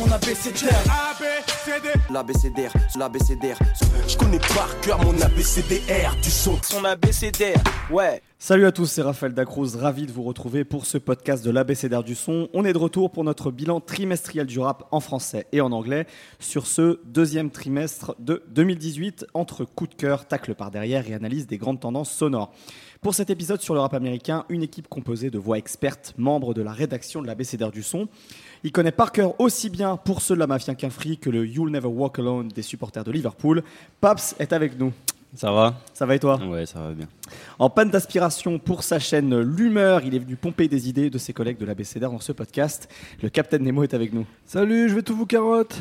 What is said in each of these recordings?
mon abécédaire. L'abécédaire, l'abécédaire. Je connais par cœur mon abécédaire du son. Son abécédaire, ouais. Salut à tous, c'est Raphaël Dacruz, ravi de vous retrouver pour ce podcast de l'ABCDR du son. On est de retour pour notre bilan trimestriel du rap en français et en anglais sur ce deuxième trimestre de 2018 entre coup de cœur, tacle par derrière et analyse des grandes tendances sonores. Pour cet épisode sur le rap américain, une équipe composée de voix expertes, membres de la rédaction de l'ABCDR du son. Il connaît par cœur aussi bien pour ceux de la mafia qu'un free que le You'll Never Walk Alone des supporters de Liverpool. Paps est avec nous. Ça va? Ça va et toi? Ouais, ça va bien. En panne d'aspiration pour sa chaîne L'Humeur, il est venu pomper des idées de ses collègues de la BCDR dans ce podcast. Le Capitaine Nemo est avec nous. Salut, je vais tout vous carotte.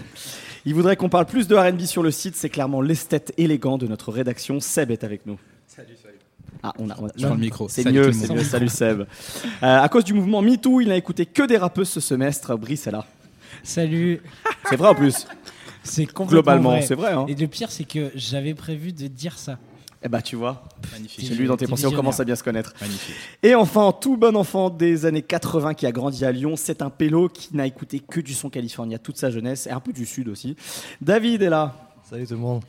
Il voudrait qu'on parle plus de RB sur le site, c'est clairement l'esthète élégant de notre rédaction. Seb est avec nous. Ah, on a, on a- Dans le micro. C'est mieux, c'est mieux. Salut Seb. Euh, à cause du mouvement MeToo, il n'a écouté que des rappeuses ce semestre. Brice est là. Salut, C'est vrai en plus. c'est complètement Globalement, vrai. c'est vrai. Hein. Et le pire, c'est que j'avais prévu de dire ça. Eh bah, tu vois, Magnifique. j'ai lu dans tes pensées, on commence à bien se connaître. Magnifique. Et enfin, tout bon enfant des années 80 qui a grandi à Lyon, c'est un pélo qui n'a écouté que du son californien toute sa jeunesse, et un peu du sud aussi. David est là. Salut tout le monde.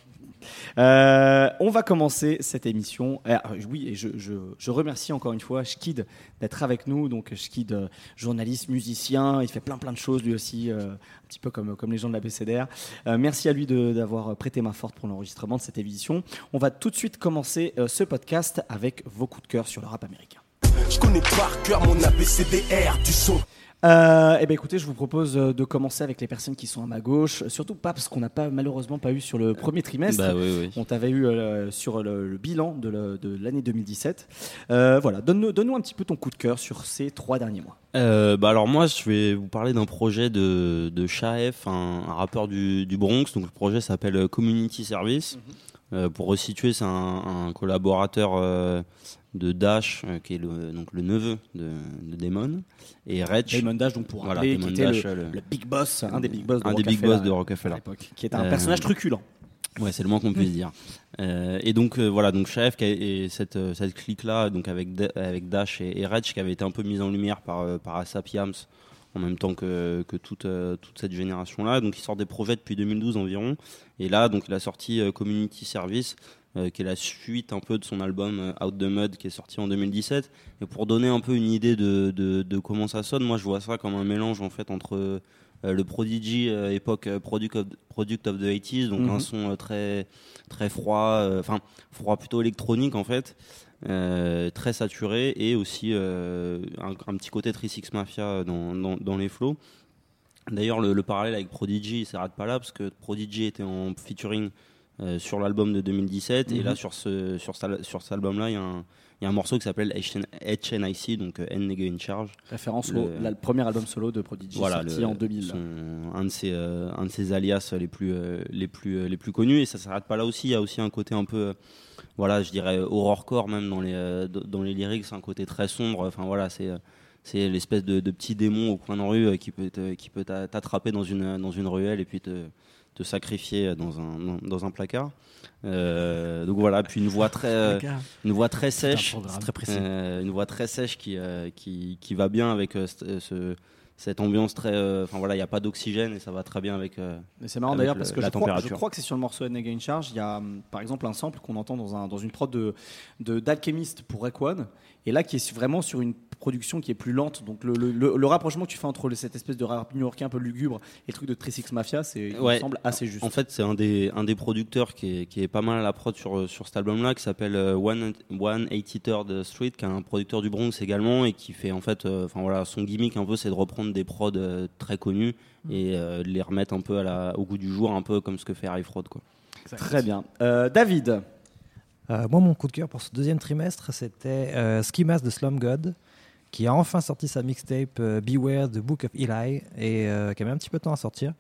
Euh, on va commencer cette émission. Euh, oui, et je, remercie encore une fois Shkid d'être avec nous. Donc euh, journaliste, musicien, il fait plein plein de choses lui aussi, euh, un petit peu comme, comme les gens de la BCDR. Merci à lui d'avoir prêté main forte pour l'enregistrement de cette émission. On va tout de suite commencer ce podcast avec vos coups de cœur sur le rap américain. Je connais par cœur mon abécédaire du. Euh, eh ben écoutez, je vous propose euh, de commencer avec les personnes qui sont à ma gauche, surtout pas parce qu'on n'a pas malheureusement pas eu sur le premier trimestre. Bah oui, oui. On t'avait eu euh, sur le, le bilan de l'année 2017. Euh, voilà, donne-nous un petit peu ton coup de cœur sur ces trois derniers mois. Euh, bah alors moi, je vais vous parler d'un projet de, de Shaef, un, un rappeur du, du Bronx. Donc le projet s'appelle euh, Community Service. Euh, pour resituer, c'est un, un collaborateur euh, de Dash, euh, qui est le, donc le neveu de, de Damon, et Reg, Damon Dash, donc pour Voilà, rappeler, Damon qui était Dash, le, big boss, un des big boss de un des big boss de Rockefeller. qui est un Euh, personnage truculent. Ouais, c'est le moins qu'on puisse dire. Euh, et donc euh, voilà, donc Chef et cette euh, cette clique là, donc avec avec Dash et, et Reg, qui avait été un peu mise en lumière par euh, par Asap Yams en même temps que que toute euh, toute cette génération là. Donc il sort des projets depuis 2012 environ. Et là, donc il a sorti euh, Community Service. Euh, qui est la suite un peu de son album euh, Out the Mud qui est sorti en 2017 et pour donner un peu une idée de, de, de comment ça sonne moi je vois ça comme un mélange en fait entre euh, le Prodigy époque product of, product of the 80s donc Mhm. un son euh, très très froid enfin froid plutôt électronique en fait euh, très saturé et aussi euh, un, un petit côté 36 Mafia dans, dans, dans les flows d'ailleurs le, le parallèle avec Prodigy il s'arrête pas là parce que Prodigy était en featuring sur l'album de 2017 et Mhm. là sur ce sur, ce- sur cet album là il y a un il y a un morceau qui s'appelle HNIC, donc euh, N Nigga in Charge, Référence au le premier album solo de Prodigy voilà, sorti le- en 2000. son- un de ses euh, un de ses alias les plus euh, les plus euh, les plus connus. Et ça s'arrête pas là aussi. Il y a aussi un côté un peu euh, voilà je dirais horrorcore même dans les euh, dans les lyrics un côté très sombre. Enfin voilà c'est euh, c'est l'espèce de, de petit démon au coin de rue euh, qui peut te- qui peut t'a- t'attraper dans une dans une ruelle et puis te te sacrifier dans un dans, un placard Euh, donc voilà puis une voix très euh, une voix très sèche très précis. euh, une voix très sèche qui, euh, qui, qui va bien avec euh, ce- ce- cette ambiance très. euh, Enfin voilà, il n'y a pas d'oxygène et ça va très bien avec. euh, Mais c'est marrant d'ailleurs le- parce que je crois, je crois que c'est sur le morceau Nega in Charge. Il y a hum, par exemple un sample qu'on entend dans, un, dans une prod de, de d'Alchemist pour Rec One. Et là qui est vraiment sur une production qui est plus lente. Donc le, le- le- le rapprochement que tu fais entre le- cette espèce de rap new-yorkais un peu lugubre et le truc de 36 Mafia, c'est, il me Ouais. semble assez juste. En fait, c'est un des, un des producteurs qui est, qui est pas mal à la prod sur, sur cet album-là, qui s'appelle euh, One, One 83rd Street, qui est un producteur du Bronx également, et qui fait en fait, euh, enfin voilà, son gimmick un peu, c'est de reprendre des prods euh, très connus et euh, de les remettre un peu à la, au goût du jour, un peu comme ce que fait Harry Fraud, quoi. Très bien. Euh, David, Euh, moi, mon coup de cœur pour ce deuxième trimestre, c'était euh, Ski Mask de Slum God, qui a enfin sorti sa mixtape euh, Beware the Book of Eli, et euh, qui a mis un petit peu de temps à sortir.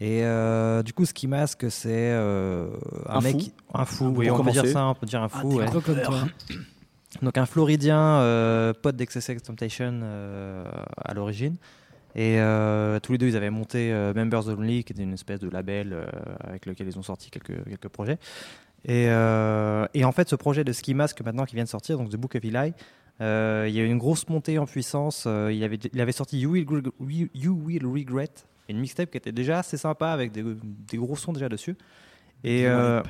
Et euh, du coup, Ski Mask, c'est euh, un, Un mec, fou. un fou, oui, on peut dire ça, on peut dire un Ah, fou. t'es ouais. gros comme toi. Donc un Floridien, euh, pote d'XSX Temptation euh, à l'origine. Et euh, tous les deux, ils avaient monté euh, Members Only, qui était une espèce de label euh, avec lequel ils ont sorti quelques, quelques projets. Et, euh, et en fait, ce projet de Ski Mask maintenant qui vient de sortir, donc The Book of Eli, euh, il y a eu une grosse montée en puissance. Euh, il, avait, il avait sorti You Will, Regr- You Will Regret Et une mixtape qui était déjà assez sympa avec des, des gros sons déjà dessus. Et, euh,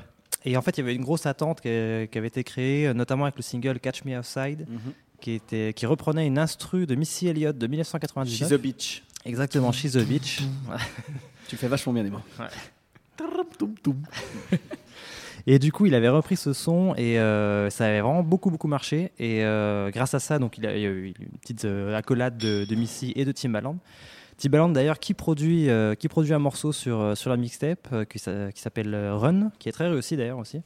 et en fait, il y avait une grosse attente qui, qui avait été créée, notamment avec le single Catch Me Outside, Mhm. qui, était, qui reprenait une instru de Missy Elliott de 1999. She's a bitch. Exactement, She's the Beach. Tu fais vachement bien les mots. Et du coup, il avait repris ce son et euh, ça avait vraiment beaucoup beaucoup marché. Et euh, grâce à ça, donc il, a, y a eu une petite euh, accolade de, Missy et de Timbaland. Timbaland d'ailleurs qui produit qui produit un morceau sur sur la mixtape qui, s'a- qui s'appelle Run, qui est très réussi d'ailleurs aussi.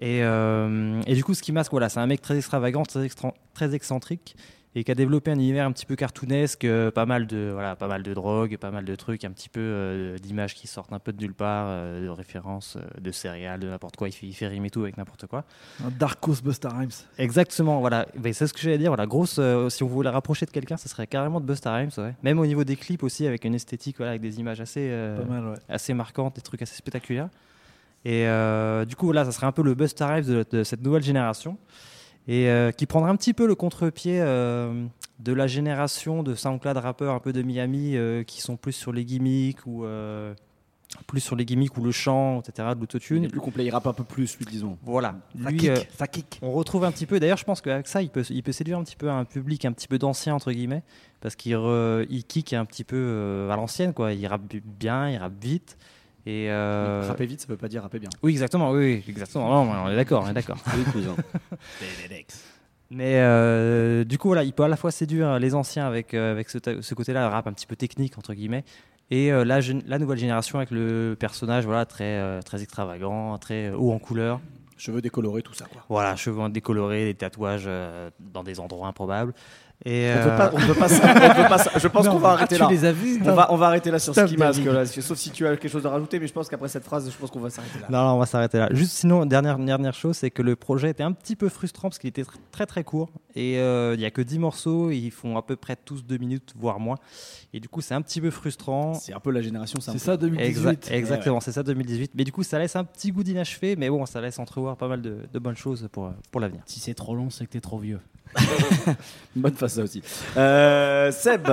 Et, et du coup, ce qui masque, voilà, c'est un mec très extravagant, très, extra- très excentrique et qui a développé un univers un petit peu cartoonesque, euh, pas mal de voilà, pas mal de drogue, pas mal de trucs, un petit peu euh, d'images qui sortent un peu de nulle part, euh, de références, de céréales, de n'importe quoi. Il fait, il fait rimer tout avec n'importe quoi. Un Dark Horse Busta Rhymes. Exactement, voilà. C'est ce que j'allais dire. Voilà, grosse. si on voulait la rapprocher de quelqu'un, ce serait carrément de Busta Rhymes, ouais. Même au niveau des clips aussi, avec une esthétique, voilà, avec des images assez, Pas mal, ouais. assez marquantes, des trucs assez spectaculaires. Et du coup, voilà, ça serait un peu le Busta Rhymes de, de cette nouvelle génération. Et euh, qui prendra un petit peu le contre-pied euh, de la génération de SoundCloud rappeurs un peu de Miami euh, qui sont plus sur les gimmicks ou plus sur les gimmicks ou le chant, etc., de Il l'autotune. est plus complet, il rappe un peu plus, lui, disons. Voilà. Ça Lui, kick, ça kick. on retrouve un petit peu, d'ailleurs je pense qu'avec ça il peut, il peut séduire un petit peu un public un petit peu d'anciens entre guillemets, parce qu'il il kick un petit peu à l'ancienne quoi, il rappe bien, il rappe vite. Et euh, Rapper vite, ça veut pas dire rapper bien. Oui exactement, oui, exactement, Non, on est d'accord, on est d'accord. Mais euh, du coup voilà, il peut à la fois séduire les anciens avec, euh, avec ce, ce côté-là, rap un petit peu technique entre guillemets, et euh, la, la nouvelle génération avec le personnage voilà très, euh, très extravagant, très haut en couleur. Cheveux décolorés, tout ça, quoi. Voilà, cheveux décolorés, des tatouages euh, dans des endroits improbables. Et, On peut euh, pas, on peut pas, ça- on peut pas ça. Je pense qu'on va ah, arrêter tu là. les as vus On va, on va arrêter là sur Stop, Ski Mask, là, sauf si tu as quelque chose à rajouter, mais je pense qu'après cette phrase, je pense qu'on va s'arrêter là. Non, non, on va s'arrêter là. Juste sinon, dernière, dernière chose, c'est que le projet était un petit peu frustrant parce qu'il était tr- très très court. Et euh, il n'y a que 10 morceaux, et ils font à peu près tous 2 minutes, voire moins. Et du coup, c'est un petit peu frustrant. C'est un peu la génération. C'est ça 2018. Exact- exactement, c'est ça 2018. Mais du coup, ça laisse un petit goût d'inachevé, mais bon, ça laisse entrevoir pas mal de, de bonnes choses pour, pour l'avenir. Si c'est trop long, c'est que t'es trop vieux. Bonne face ça aussi. Euh, Seb,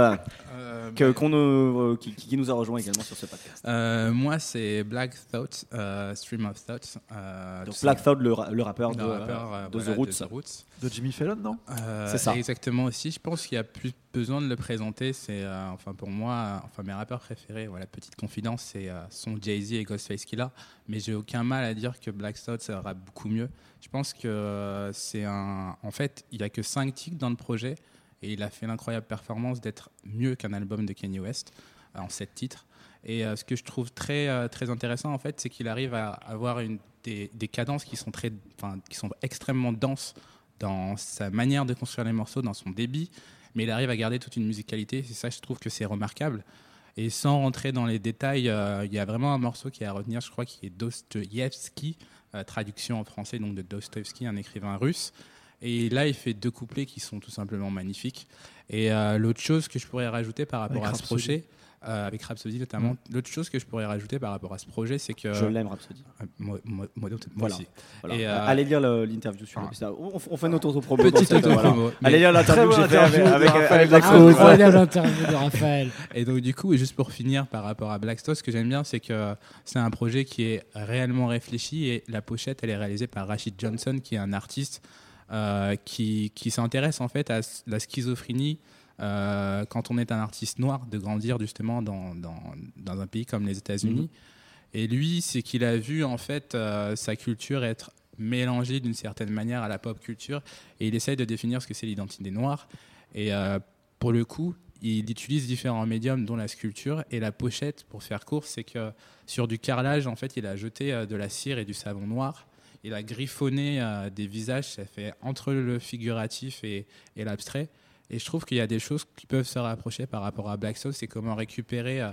que- qu'on nous- euh, qui, qui nous a rejoint également sur ce podcast. euh, moi, c'est Black Thought, euh, Stream of Thought. euh, Donc Black Thought, le, ra- le rappeur de, le rappeur, euh, de voilà, The Roots. Roots. De Jimmy Fallon, non? Euh, C'est ça. Exactement aussi. Je pense qu'il y a plus besoin de le présenter. C'est, euh, enfin pour moi, euh, enfin mes rappeurs préférés. Voilà, petite confidence, c'est euh, sont Jay Z et Ghostface Killah. Mais j'ai aucun mal à dire que Black Thought ça rappe beaucoup mieux. Je pense que euh, c'est un. En fait, il y a que 5 tics dans le projet et il a fait l'incroyable performance d'être mieux qu'un album de Kanye West euh, en 7 titres. Et euh, ce que je trouve très, euh, très intéressant, en fait, c'est qu'il arrive à avoir des, cadences qui sont, très, qui sont extrêmement denses dans sa manière de construire les morceaux, dans son débit, mais il arrive à garder toute une musicalité. C'est ça, je trouve que c'est remarquable. Et sans rentrer dans les détails, il y a vraiment un morceau qui est à retenir, je crois, qui est Dostoïevski, euh, traduction en français donc de Dostoïevski, un écrivain russe. Et là, il fait deux couplets qui sont tout simplement magnifiques. Et euh, l'autre chose que je pourrais rajouter par rapport Avec à ce Rhapsody. projet, euh, avec Rhapsody notamment, l'autre chose que je pourrais rajouter par rapport à ce projet, c'est que Je l'aime, Rhapsody. Euh, moi, moi- moi- moi Voilà. aussi. Voilà. Et, euh, Allez lire le- l'interview sur ah. ça. On, on fait notre auto-promo. Petite auto-promo. Allez lire l'interview que j'ai avec, Raphaël avec Black Lacroix. Thought. Incroyable l'interview de Raphaël. Et donc du coup, et juste pour finir par rapport à Blackstone, ce que j'aime bien, c'est que c'est un projet qui est réellement réfléchi et la pochette, elle est réalisée par Rachid Johnson, qui est un artiste qui, qui s'intéresse en fait à la schizophrénie euh, quand on est un artiste noir, de grandir justement dans, dans, dans un pays comme les États-Unis. Et lui, c'est qu'il a vu en fait euh, sa culture être mélangée d'une certaine manière à la pop culture et il essaye de définir ce que c'est l'identité noire. Et euh, pour le coup, il utilise différents médiums, dont la sculpture et la pochette. Pour faire court, c'est que sur du carrelage, en fait, il a jeté euh, de la cire et du savon noir. Il a griffonné euh, des visages. Ça fait entre le figuratif et, et l'abstrait. Et je trouve qu'il y a des choses qui peuvent se rapprocher par rapport à Black Soul. C'est comment récupérer euh,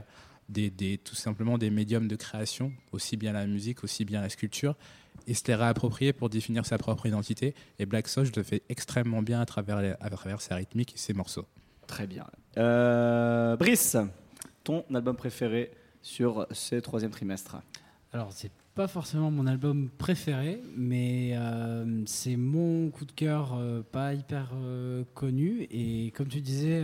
des, des- tout simplement des médiums de création, aussi bien la musique, aussi bien la sculpture, et se les réapproprier pour définir sa propre identité. Et Black Soul, je le fais extrêmement bien à travers, les- à travers sa rythmique et ses morceaux. Très bien. Euh, Brice, ton album préféré sur ce troisième trimestre? Alors, c'est pas forcément mon album préféré, mais euh, c'est mon coup de cœur euh, pas hyper euh, connu. Et comme tu disais,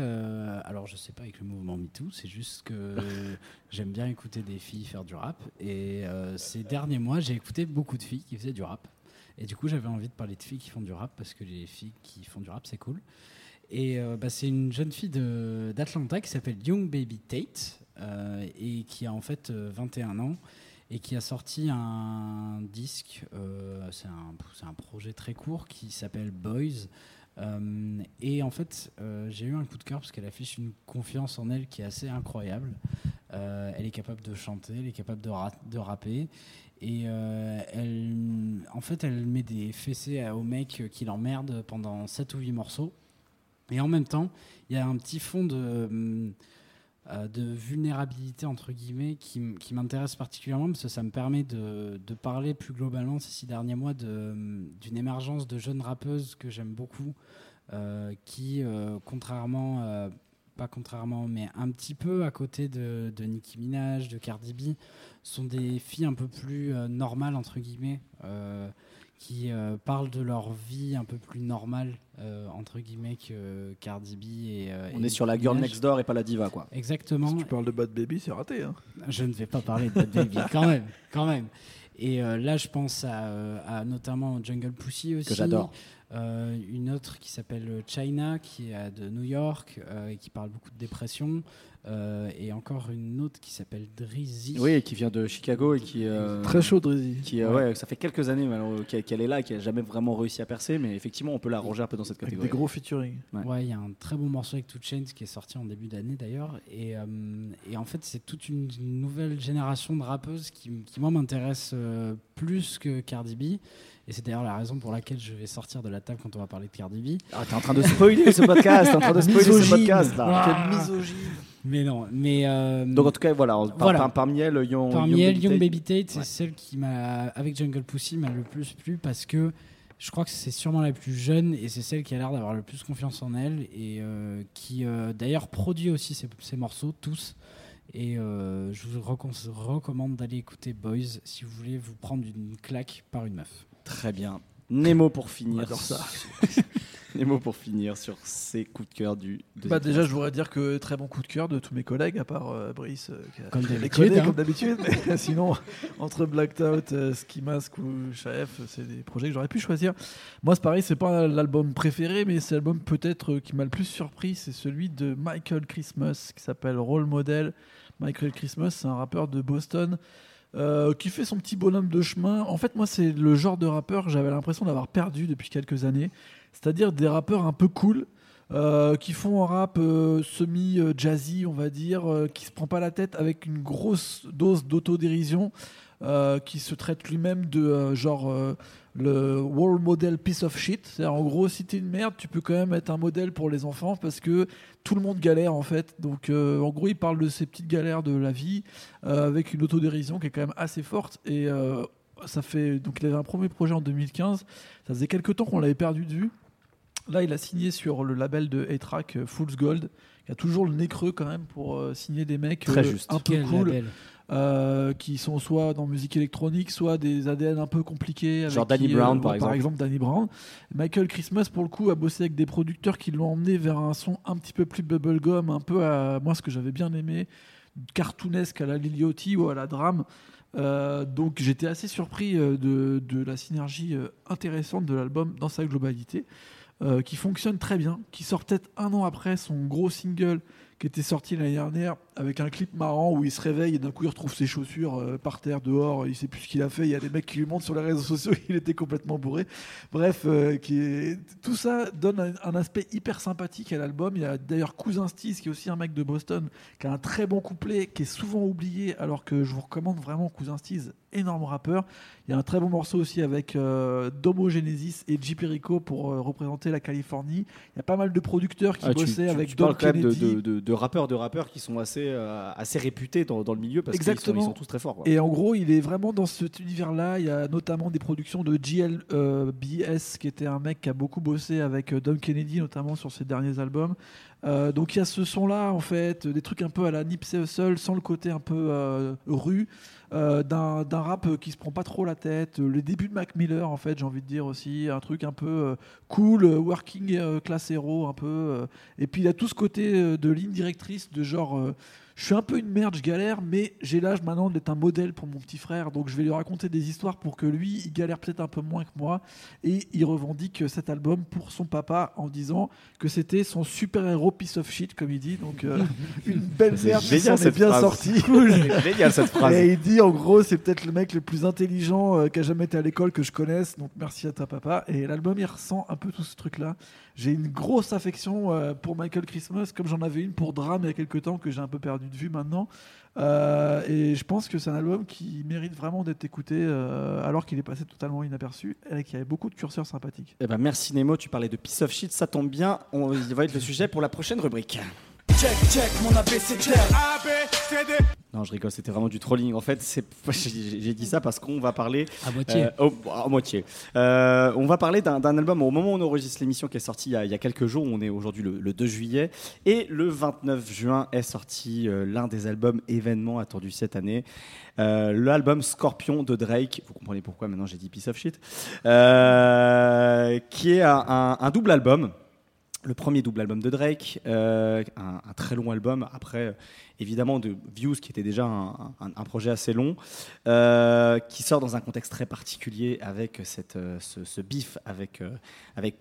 alors je sais pas avec le mouvement MeToo, c'est juste que j'aime bien écouter des filles faire du rap. Et ces derniers mois, j'ai écouté beaucoup de filles qui faisaient du rap. Et du coup, j'avais envie de parler de filles qui font du rap parce que les filles qui font du rap, c'est cool. Et bah, c'est une jeune fille d'Atlanta qui s'appelle Young Baby Tate et qui a en fait euh, 21 ans et qui a sorti un disque. euh, c'est un, projet très court qui s'appelle Boys. Euh, et en fait, euh, j'ai eu un coup de cœur parce qu'elle affiche une confiance en elle qui est assez incroyable. Elle est capable de chanter, elle est capable de, ra- de rapper. Et elle, en fait, elle met des fessées aux mecs qui l'emmerdent pendant 7 ou 8 morceaux. Et en même temps, il y a un petit fond de, hum, de vulnérabilité, entre guillemets, qui, qui m'intéresse particulièrement parce que ça me permet de, de parler plus globalement ces six derniers mois de, hum, d'une émergence de jeunes rappeuses que j'aime beaucoup, euh, qui, euh, contrairement, euh, pas contrairement, mais un petit peu à côté de, de Nicki Minaj, de Cardi B, sont des filles un peu plus euh, normales, entre guillemets. Qui euh, parlent de leur vie un peu plus normale, euh, entre guillemets, que Cardi B et. euh, On et est sur la girl Minaj. next door et pas la diva, quoi. Exactement. Si tu parles de Bad Baby, c'est raté. Hein. Je ne vais pas parler de Bad Baby, quand même, quand même. Et euh, là, je pense à, à notamment Jungle Pussy aussi. Que j'adore. Euh, une autre qui s'appelle China, qui est de New York euh, et qui parle beaucoup de dépression. Euh, et encore une autre qui s'appelle Drizzy. Oui, qui vient de Chicago et qui. euh, Très chaud, Drizzy. Qui, euh, ouais, ça fait quelques années qu'elle est là, et qu'elle n'a jamais vraiment réussi à percer, mais effectivement, on peut la ranger un peu dans cette Avec catégorie. des gros featuring. Ouais. Ouais, il y a un très bon morceau avec Two Chainz qui est sorti en début d'année d'ailleurs. Et, euh, et en fait, c'est toute une nouvelle génération de rappeuses qui, qui moi, m'intéresse euh, plus que Cardi B. Et c'est d'ailleurs la raison pour laquelle je vais sortir de la table quand on va parler de Cardi B. Ah, t'es en train de spoiler ce podcast, t'es en train de spoiler ce Misogyne. podcast là. Ah. Quelle misogyne. Mais non, mais. euh, Donc en tout cas, voilà, par- Voilà. par- parmi elles, Young, Parmi Young elles, Baby Young Tate. Baby Tate, c'est Ouais. celle qui m'a, avec Jungle Pussy, m'a le plus plu parce que je crois que c'est sûrement la plus jeune et c'est celle qui a l'air d'avoir le plus confiance en elle et euh, qui euh, d'ailleurs produit aussi ses, ses morceaux, tous. Et euh, je vous recommande d'aller écouter Boys si vous voulez vous prendre une claque par une meuf. Très bien. Nemo pour finir. adore ça. Nemo pour finir sur ses coups de cœur du Bah déjà, je voudrais dire que très bon coup de cœur de tous mes collègues, à part euh, Brice, euh, qui a Comme d'habitude, hein. comme d'habitude. Mais sinon, entre Blacked Out, euh, Ski Mask ou Chef, c'est des projets que j'aurais pu choisir. Moi, c'est pareil, c'est pas l'album préféré, mais c'est l'album peut-être qui m'a le plus surpris. C'est celui de Michael Christmas, qui s'appelle Role Model. Michael Christmas, c'est un rappeur de Boston. Euh, qui fait son petit bonhomme de chemin. En fait, moi, c'est le genre de rappeur que j'avais l'impression d'avoir perdu depuis quelques années. C'est-à-dire des rappeurs un peu cool, euh, qui font un rap euh, semi-jazzy, on va dire, qui se prend pas la tête avec une grosse dose d'autodérision, euh, qui se traite lui-même de euh, genre euh, le world model piece of shit. C'est-à-dire, en gros, si t'es une merde, tu peux quand même être un modèle pour les enfants parce que tout le monde galère en fait. Donc, en gros, il parle de ces petites galères de la vie avec une autodérision qui est quand même assez forte et ça fait donc il avait un premier projet en 2015 ça faisait quelques temps qu'on l'avait perdu de vue là il a signé sur le label de A-Track Fool's Gold qui a toujours le nez creux quand même pour signer des mecs Très juste. un peu Quel cool label. Euh, qui sont soit dans musique électronique, soit des ADN un peu compliqués. avec Genre Danny qui, Brown, ouais, par exemple. exemple Danny Brown. Michael Christmas, pour le coup, a bossé avec des producteurs qui l'ont emmené vers un son un petit peu plus bubblegum, un peu à moi ce que j'avais bien aimé, cartoonesque à la Liliotti ou à la drame. Euh, donc j'étais assez surpris euh, de, de la synergie euh, intéressante de l'album dans sa globalité, euh, qui fonctionne très bien, qui sort peut-être un an après son gros single qui était sorti l'année dernière avec un clip marrant où il se réveille et d'un coup il retrouve ses chaussures euh, par terre dehors, il sait plus ce qu'il a fait, il y a des mecs qui lui montrent sur les réseaux sociaux, il était complètement bourré. Bref, euh, qui est... tout ça donne un, un aspect hyper sympathique à l'album. Il y a d'ailleurs Cousin Stiz qui est aussi un mec de Boston qui a un très bon couplet qui est souvent oublié alors que je vous recommande vraiment Cousin Stiz, énorme rappeur. Il y a un très bon morceau aussi avec euh, Domo Genesis et J. Perico pour euh, représenter la Californie. Il y a pas mal de producteurs qui Ah, bossaient tu- avec tu quand même de, Kennedy. de- de- de rappeurs de rappeurs qui sont assez, euh, assez réputés dans, dans le milieu parce qu'ils sont, Exactement. ils sont tous très forts. quoi. Et en gros, il est vraiment dans cet univers-là. Il y a notamment des productions de GLBS, qui était un mec qui a beaucoup bossé avec euh, Dom Kennedy, notamment sur ses derniers albums. Euh, donc il y a ce son-là, en fait, des trucs un peu à la Nipsey Hussle, sans le côté un peu euh, rue, euh, d'un rap qui se prend pas trop la tête. Les débuts de Mac Miller, en fait, j'ai envie de dire aussi, un truc un peu cool, working class hero, un peu. et puis il a tout ce côté de ligne directrice, de genre. Euh, je suis un peu une merde, je galère, mais j'ai l'âge maintenant d'être un modèle pour mon petit frère, donc je vais lui raconter des histoires pour que lui, il galère peut-être un peu moins que moi, et il revendique cet album pour son papa en disant que c'était son super-héros piece of shit, comme il dit, donc euh, une belle C'est merde qui génial, s'en est cette bien phrase. sortie. C'est génial cette phrase. Et il dit en gros, c'est peut-être le mec le plus intelligent euh, qui a jamais été à l'école que je connaisse, donc merci à ta papa. Et l'album, il ressent un peu tout ce truc-là. J'ai une grosse affection euh, pour Michael Christmas, comme j'en avais une pour Dram il y a quelques temps, que j'ai un peu perdu de vue maintenant. Euh, et je pense que c'est un album qui mérite vraiment d'être écouté, euh, alors qu'il est passé totalement inaperçu, et qu'il y avait beaucoup de curseurs sympathiques. Eh ben, merci Nemo, tu parlais de piece of shit, ça tombe bien, on il va être le sujet pour la prochaine rubrique. Check, check, mon ABCD. Non, je rigole, c'était vraiment du trolling. En fait, j'ai dit ça parce qu'on va parler À moitié. Euh, au- à moitié. Euh, on va parler d'un album au moment où on enregistre l'émission qui est sorti il y a, il y a quelques jours. On est aujourd'hui le, le 2 juillet. Et le 29 juin est sorti euh, l'un des albums événements attendus cette année. L'album Scorpion de Drake. Vous comprenez pourquoi maintenant j'ai dit Piece of Shit. Qui est un, un- un double album. Le premier double album de Drake, euh, un, très long album. Après, évidemment, de Views, qui était déjà un, projet assez long, euh, qui sort dans un contexte très particulier avec cette, euh, ce, ce bif avec, euh, avec.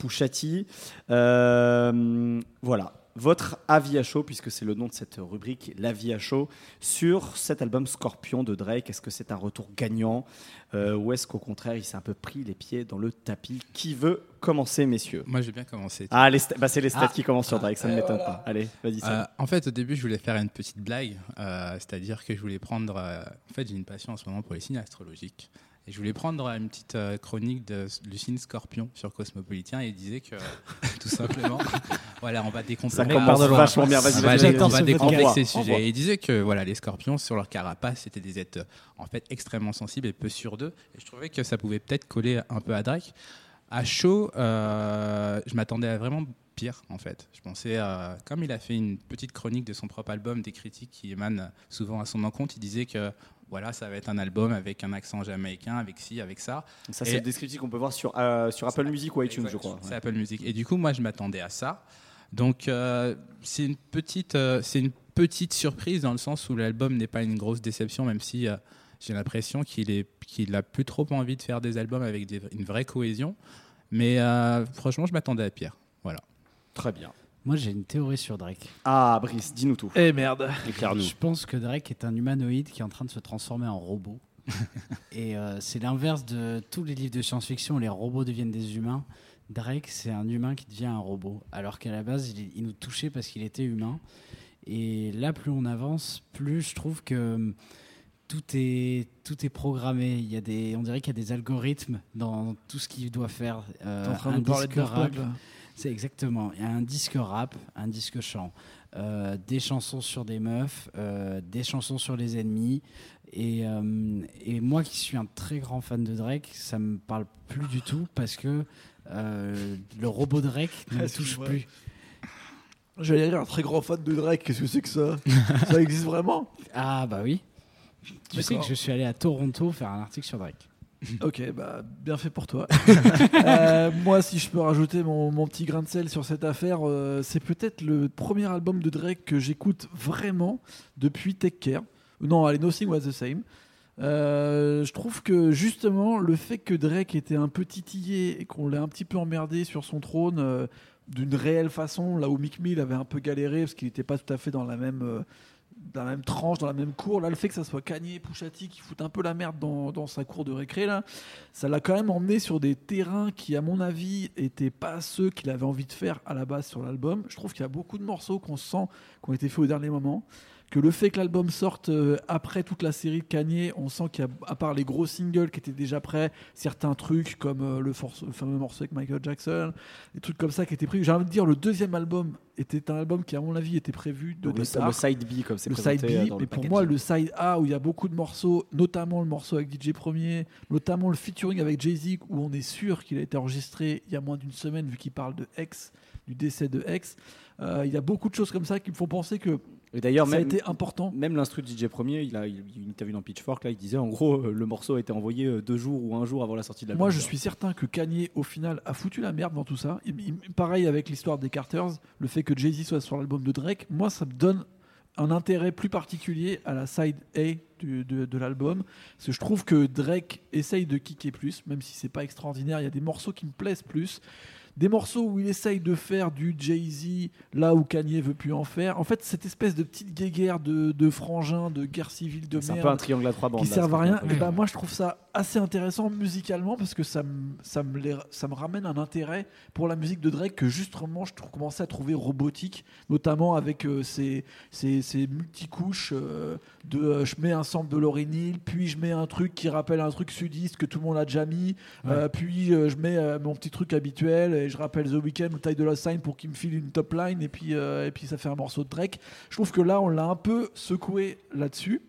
Euh, voilà. Votre avis à chaud, puisque c'est le nom de cette rubrique, l'avis à chaud, sur cet album Scorpion de Drake. Est-ce que c'est un retour gagnant euh, ou est-ce qu'au contraire, il s'est un peu pris les pieds dans le tapis? Qui veut commencer, messieurs? Moi, je vais bien commencer. ah, les bah, c'est les stats Ah. qui commencent sur Drake, ça ne m'étonne pas. Allez, vas-y. Euh, en fait, au début, je voulais faire une petite blague, euh, c'est-à-dire que je voulais prendre. euh, en fait, j'ai une passion en ce moment pour les signes astrologiques. Et je voulais prendre une petite euh, chronique de, du signe scorpion sur Cosmopolitain et il disait que, tout simplement, voilà, on va ça décomplexer. commence vachement bien. Vas-y, On va, ce décomplexer le sujet. Et il disait que voilà, les scorpions, sur leur carapace, c'était des êtres en fait extrêmement sensibles et peu sûrs d'eux. Et je trouvais que ça pouvait peut-être coller un peu à Drake. À chaud, euh, je m'attendais à vraiment pire en fait. Je pensais, euh, comme il a fait une petite chronique de son propre album, des critiques qui émanent souvent à son encontre, il disait que voilà, ça va être un album avec un accent jamaïcain, avec ci, avec ça. Ça, c'est le descriptif qu'on peut voir sur, euh, sur Apple Music ou iTunes, je crois. C'est Ouais. Apple Music. Et du coup, moi, je m'attendais à ça. Donc, euh, c'est une petite, euh, c'est une petite surprise dans le sens où l'album n'est pas une grosse déception, même si j'ai l'impression qu'il qu'il a plus trop envie de faire des albums avec des- une vraie cohésion. Mais franchement, je m'attendais à pire. Voilà. Très bien. Moi, j'ai une théorie sur Drake. Ah, Brice, dis-nous tout. Eh merde Éclaire-nous. Je pense que Drake est un humanoïde qui est en train de se transformer en robot. Et euh, c'est l'inverse de tous les livres de science-fiction où les robots deviennent des humains. Drake, c'est un humain qui devient un robot. Alors qu'à la base, il, il nous touchait parce qu'il était humain. Et là, plus on avance, plus je trouve que hum, tout est, tout est programmé. Il y a des, on dirait qu'il y a des algorithmes dans tout ce qu'il doit faire. Euh, T'es en train de parler de Daft Punk, là. C'est exactement. Il y a un disque rap, un disque chant, euh, des chansons sur des meufs, euh, des chansons sur les ennemis. Et, euh, et moi qui suis un très grand fan de Drake, ça me parle plus du tout parce que euh, le robot Drake ne me touche Excuse-moi. plus. J'allais dire un très grand fan de Drake, qu'est-ce que c'est que ça? Ça existe vraiment? Ah bah oui. Tu sais que je suis allé à Toronto faire un article sur Drake. Ok, bah bien fait pour toi. Euh, moi, si je peux rajouter mon, mon petit grain de sel sur cette affaire, euh, c'est peut-être le premier album de Drake que j'écoute vraiment depuis Take Care. Non, allez, Nothing Was the Same. Euh, je trouve que justement le fait que Drake était un peu titillé et qu'on l'ait un petit peu emmerdé sur son trône d'une réelle façon, là où Mick Mill avait un peu galéré parce qu'il n'était pas tout à fait dans la même dans la même tranche, dans la même cour. Là, le fait que ça soit Kanye Pouchati qui foutent un peu la merde dans, dans sa cour de récré, là, ça l'a quand même emmené sur des terrains qui, à mon avis, étaient pas ceux qu'il avait envie de faire à la base sur l'album. Je trouve qu'il y a beaucoup de morceaux qu'on sent qui ont été faits au dernier moment. Que le fait que l'album sorte euh, après toute la série de Kanye, on sent qu'il y a, à part les gros singles qui étaient déjà prêts, certains trucs comme euh, le, force- le fameux morceau avec Michael Jackson, des trucs comme ça qui étaient pris. J'ai envie de dire, le deuxième album était un album qui, à mon avis, était prévu de le, départ le side B, comme c'est le présenté side B, dans mais le pour moi le side A où il y a beaucoup de morceaux, notamment le morceau avec DJ Premier, notamment le featuring avec Jay-Z où on est sûr qu'il a été enregistré il y a moins d'une semaine vu qu'il parle de X, du décès de X. Euh, Il y a beaucoup de choses comme ça qui me font penser que Et d'ailleurs, ça a même, été important. même l'instru DJ Premier, il a il, une interview dans Pitchfork, là, il disait en gros, euh, le morceau a été envoyé euh, deux jours ou un jour avant la sortie de l'album. Moi, je suis certain que Kanye, au final, a foutu la merde dans tout ça. Il- il- pareil avec l'histoire des Carters, le fait que Jay-Z soit sur l'album de Drake, moi, ça me donne un intérêt plus particulier à la side A du- de, de l'album. Parce que je trouve que Drake essaye de kicker plus, même si c'est pas extraordinaire. Il y a des morceaux qui me plaisent plus. Des morceaux où il essaye de faire du Jay-Z là où Kanye veut plus en faire. En fait, cette espèce de petite guéguerre de, de frangins, de guerre civile, de C'est un merde peu un triangle à trois bandes. qui là, servent à rien. Et ben moi, je trouve ça assez intéressant musicalement parce que ça me, ça me, les- ça me ramène un intérêt pour la musique de Drake que justement je commençais à trouver robotique, notamment avec euh, ces, ces, ces multicouches euh, de euh, je mets un sample de Lauryn Hill, puis je mets un truc qui rappelle un truc sudiste que tout le monde a déjà mis, puis je mets mon petit truc habituel et je rappelle The Weeknd ou Ty Dolla Sign pour qu'il me file une top line et puis, et puis ça fait un morceau de Drake. Je trouve que là, on l'a un peu secoué là-dessus.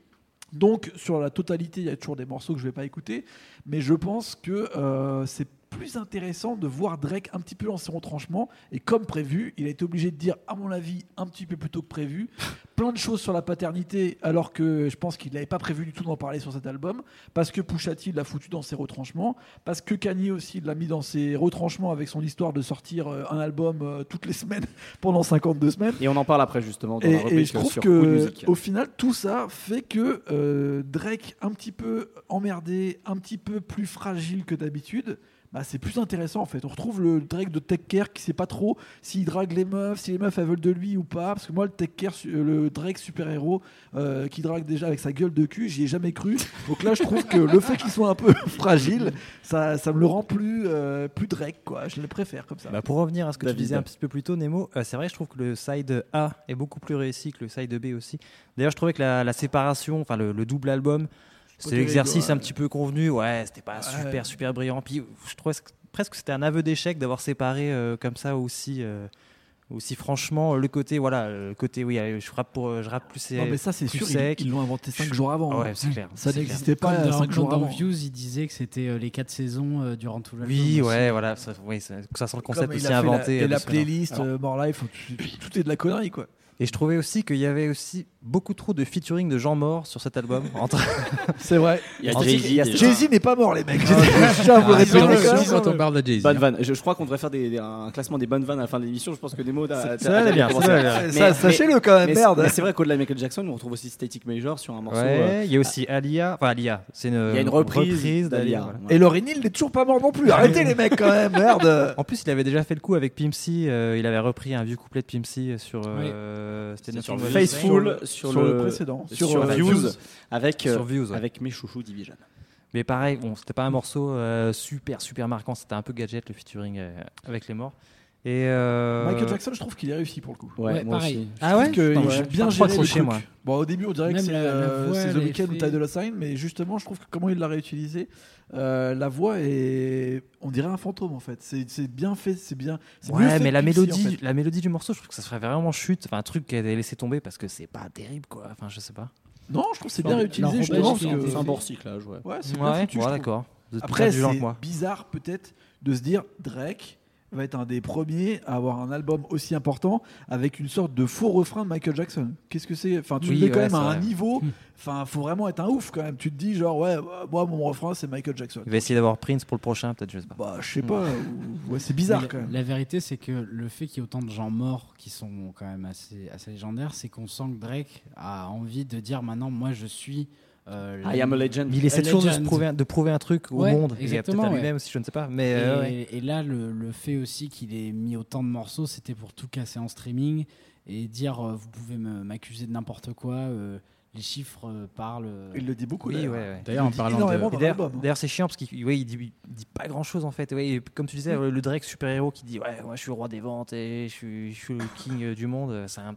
Donc, sur la totalité, il y a toujours des morceaux que je vais pas écouter, mais je pense que euh, c'est plus intéressant de voir Drake un petit peu dans ses retranchements. Et comme prévu, il a été obligé de dire, à mon avis, un petit peu plus tôt que prévu, plein de choses sur la paternité, alors que je pense qu'il n'avait pas prévu du tout d'en parler sur cet album, parce que Pusha T l'a foutu dans ses retranchements, parce que Kanye aussi l'a mis dans ses retranchements avec son histoire de sortir euh, un album euh, toutes les semaines pendant 52 semaines. Et on en parle après justement dans Et, la et rubrique je trouve sur que au final tout ça fait que euh, Drake un petit peu emmerdé, un petit peu plus fragile que d'habitude. Bah, c'est plus intéressant en fait. On retrouve le Drake de Tech Care qui sait pas trop s'il drague les meufs, si les meufs elles veulent de lui ou pas. Parce que moi, le Tech Care, euh, le Drake super héros euh, qui drague déjà avec sa gueule de cul, j'y ai jamais cru. Donc là, je trouve que le fait qu'il soit un peu fragile, ça, ça me le rend plus, euh, plus Drake quoi. Je le préfère comme ça. Bah, pour revenir à ce que David. tu disais un petit peu plus tôt, Nemo, euh, c'est vrai, je trouve que le side A est beaucoup plus réussi que le side B aussi. D'ailleurs, je trouvais que la, la séparation, enfin le, le double album, c'est terrible, l'exercice ouais. un petit peu convenu. Ouais, c'était pas super, super brillant. Puis je trouvais que- presque que c'était un aveu d'échec d'avoir séparé euh, comme ça aussi. euh, aussi franchement le côté voilà le côté oui euh, je frappe pour euh, je rappe plus non mais ça c'est sûr, ils- sec. ils l'ont inventé 5 jours avant. hein. ouais c'est clair Ça n'existait pas dans, 5 comme jours dans avant. Views, il disait que c'était euh, les quatre saisons euh, durant tout l'album. oui aussi. ouais voilà ça, oui, ça, sent le concept Comme aussi inventé La, et euh, la playlist Alors- euh, More Life, tout, tout est de la connerie quoi. et je trouvais aussi qu'il y avait aussi beaucoup trop de featuring de gens morts sur cet album entre C'est vrai. Il y a En fait, Jay-Z. n'est pas mort les mecs. Ah, quand quand on parle de Jay-Z. Bonne vanne. Je, je crois qu'on devrait faire des- des- un classement des bonnes vannes à la fin de l'émission. Je pense que Nemo a. ça allait bien, Sachez-le quand même, merde. c'est vrai qu'au-delà de Michael Jackson, on retrouve aussi Static Major sur un morceau. euh, Ouais, il y a aussi Alia, enfin Alia, c'est une, il y a une reprise, d'Alia. Et Lauryn Hill n'est toujours pas mort non plus. Arrêtez les mecs quand même, merde. En plus, il avait déjà fait le coup avec Pimp C, euh, il avait repris un vieux couplet de Pimp C sur euh, C'est sur le précédent. Sur, Sur, euh, euh, Views, Views. avec, Sur euh, Views, ouais. avec mes chouchous Division. Mais pareil, bon, c'était pas un morceau euh, super super marquant, c'était un peu gadget le featuring euh, avec les morts. Et euh, Michael Jackson, je trouve qu'il est réussi pour le coup. Ouais, Ouais, moi pareil. aussi. Ah ouais, Je trouve qu'il Non, a je- bien géré que le truc. moi. Bon, au début, on dirait que c'est euh, voix, c'est The Weeknd ou Ty Dolla Sign, mais justement, je trouve que comment il l'a réutilisé, euh, la voix est, on dirait un fantôme en fait. C'est bien fait, c'est bien. Ouais, fait mais que la mélodie, en fait. la mélodie du morceau, je trouve que ça serait vraiment chute, enfin un truc qu'elle a laissé tomber parce que c'est pas terrible quoi. Enfin, je sais pas. Non, je trouve que c'est bien réutilisé justement. que- C'est un bon recyclage, ouais. Ouais, c'est bien Ouais, d'accord. Vous êtes plus Après, c'est que moi. bizarre peut-être de se dire Drake va être un des premiers à avoir un album aussi important avec une sorte de faux refrain de Michael Jackson. Qu'est-ce que c'est? Enfin, tu Oui, le mets quand ouais, même à un niveau. Enfin, faut vraiment être un ouf quand même. Tu te dis genre ouais, moi mon refrain c'est Michael Jackson. Il va essayer d'avoir Prince pour le prochain, peut-être, je sais pas. Bah, je sais pas. ou- Ouais, c'est bizarre Mais quand la, même. la vérité, c'est que le fait qu'il y ait autant de gens morts qui sont quand même assez, assez légendaires, c'est qu'on sent que Drake a envie de dire maintenant, moi je suis. Euh, I am a legend. Mais il essaie toujours de, se prouver, un- de prouver un truc au Ouais, monde, et exactement, peut-être ouais. lui-même aussi, je ne sais pas. Mais Et, euh, ouais. et là, le, le fait aussi qu'il ait mis autant de morceaux, c'était pour tout casser en streaming et dire euh, vous pouvez m'accuser de n'importe quoi, euh, les chiffres parlent. Il le dit beaucoup. Oui, d'ailleurs. ouais, ouais. D'ailleurs, en parlant de. D'ailleurs, hein. d'ailleurs, c'est chiant parce qu'il ouais, il dit, il dit pas grand chose en fait. Ouais, et comme tu disais, Mm. le Drake super-héros qui dit Ouais, moi je suis le roi des ventes et je suis, je suis le king du monde, c'est un,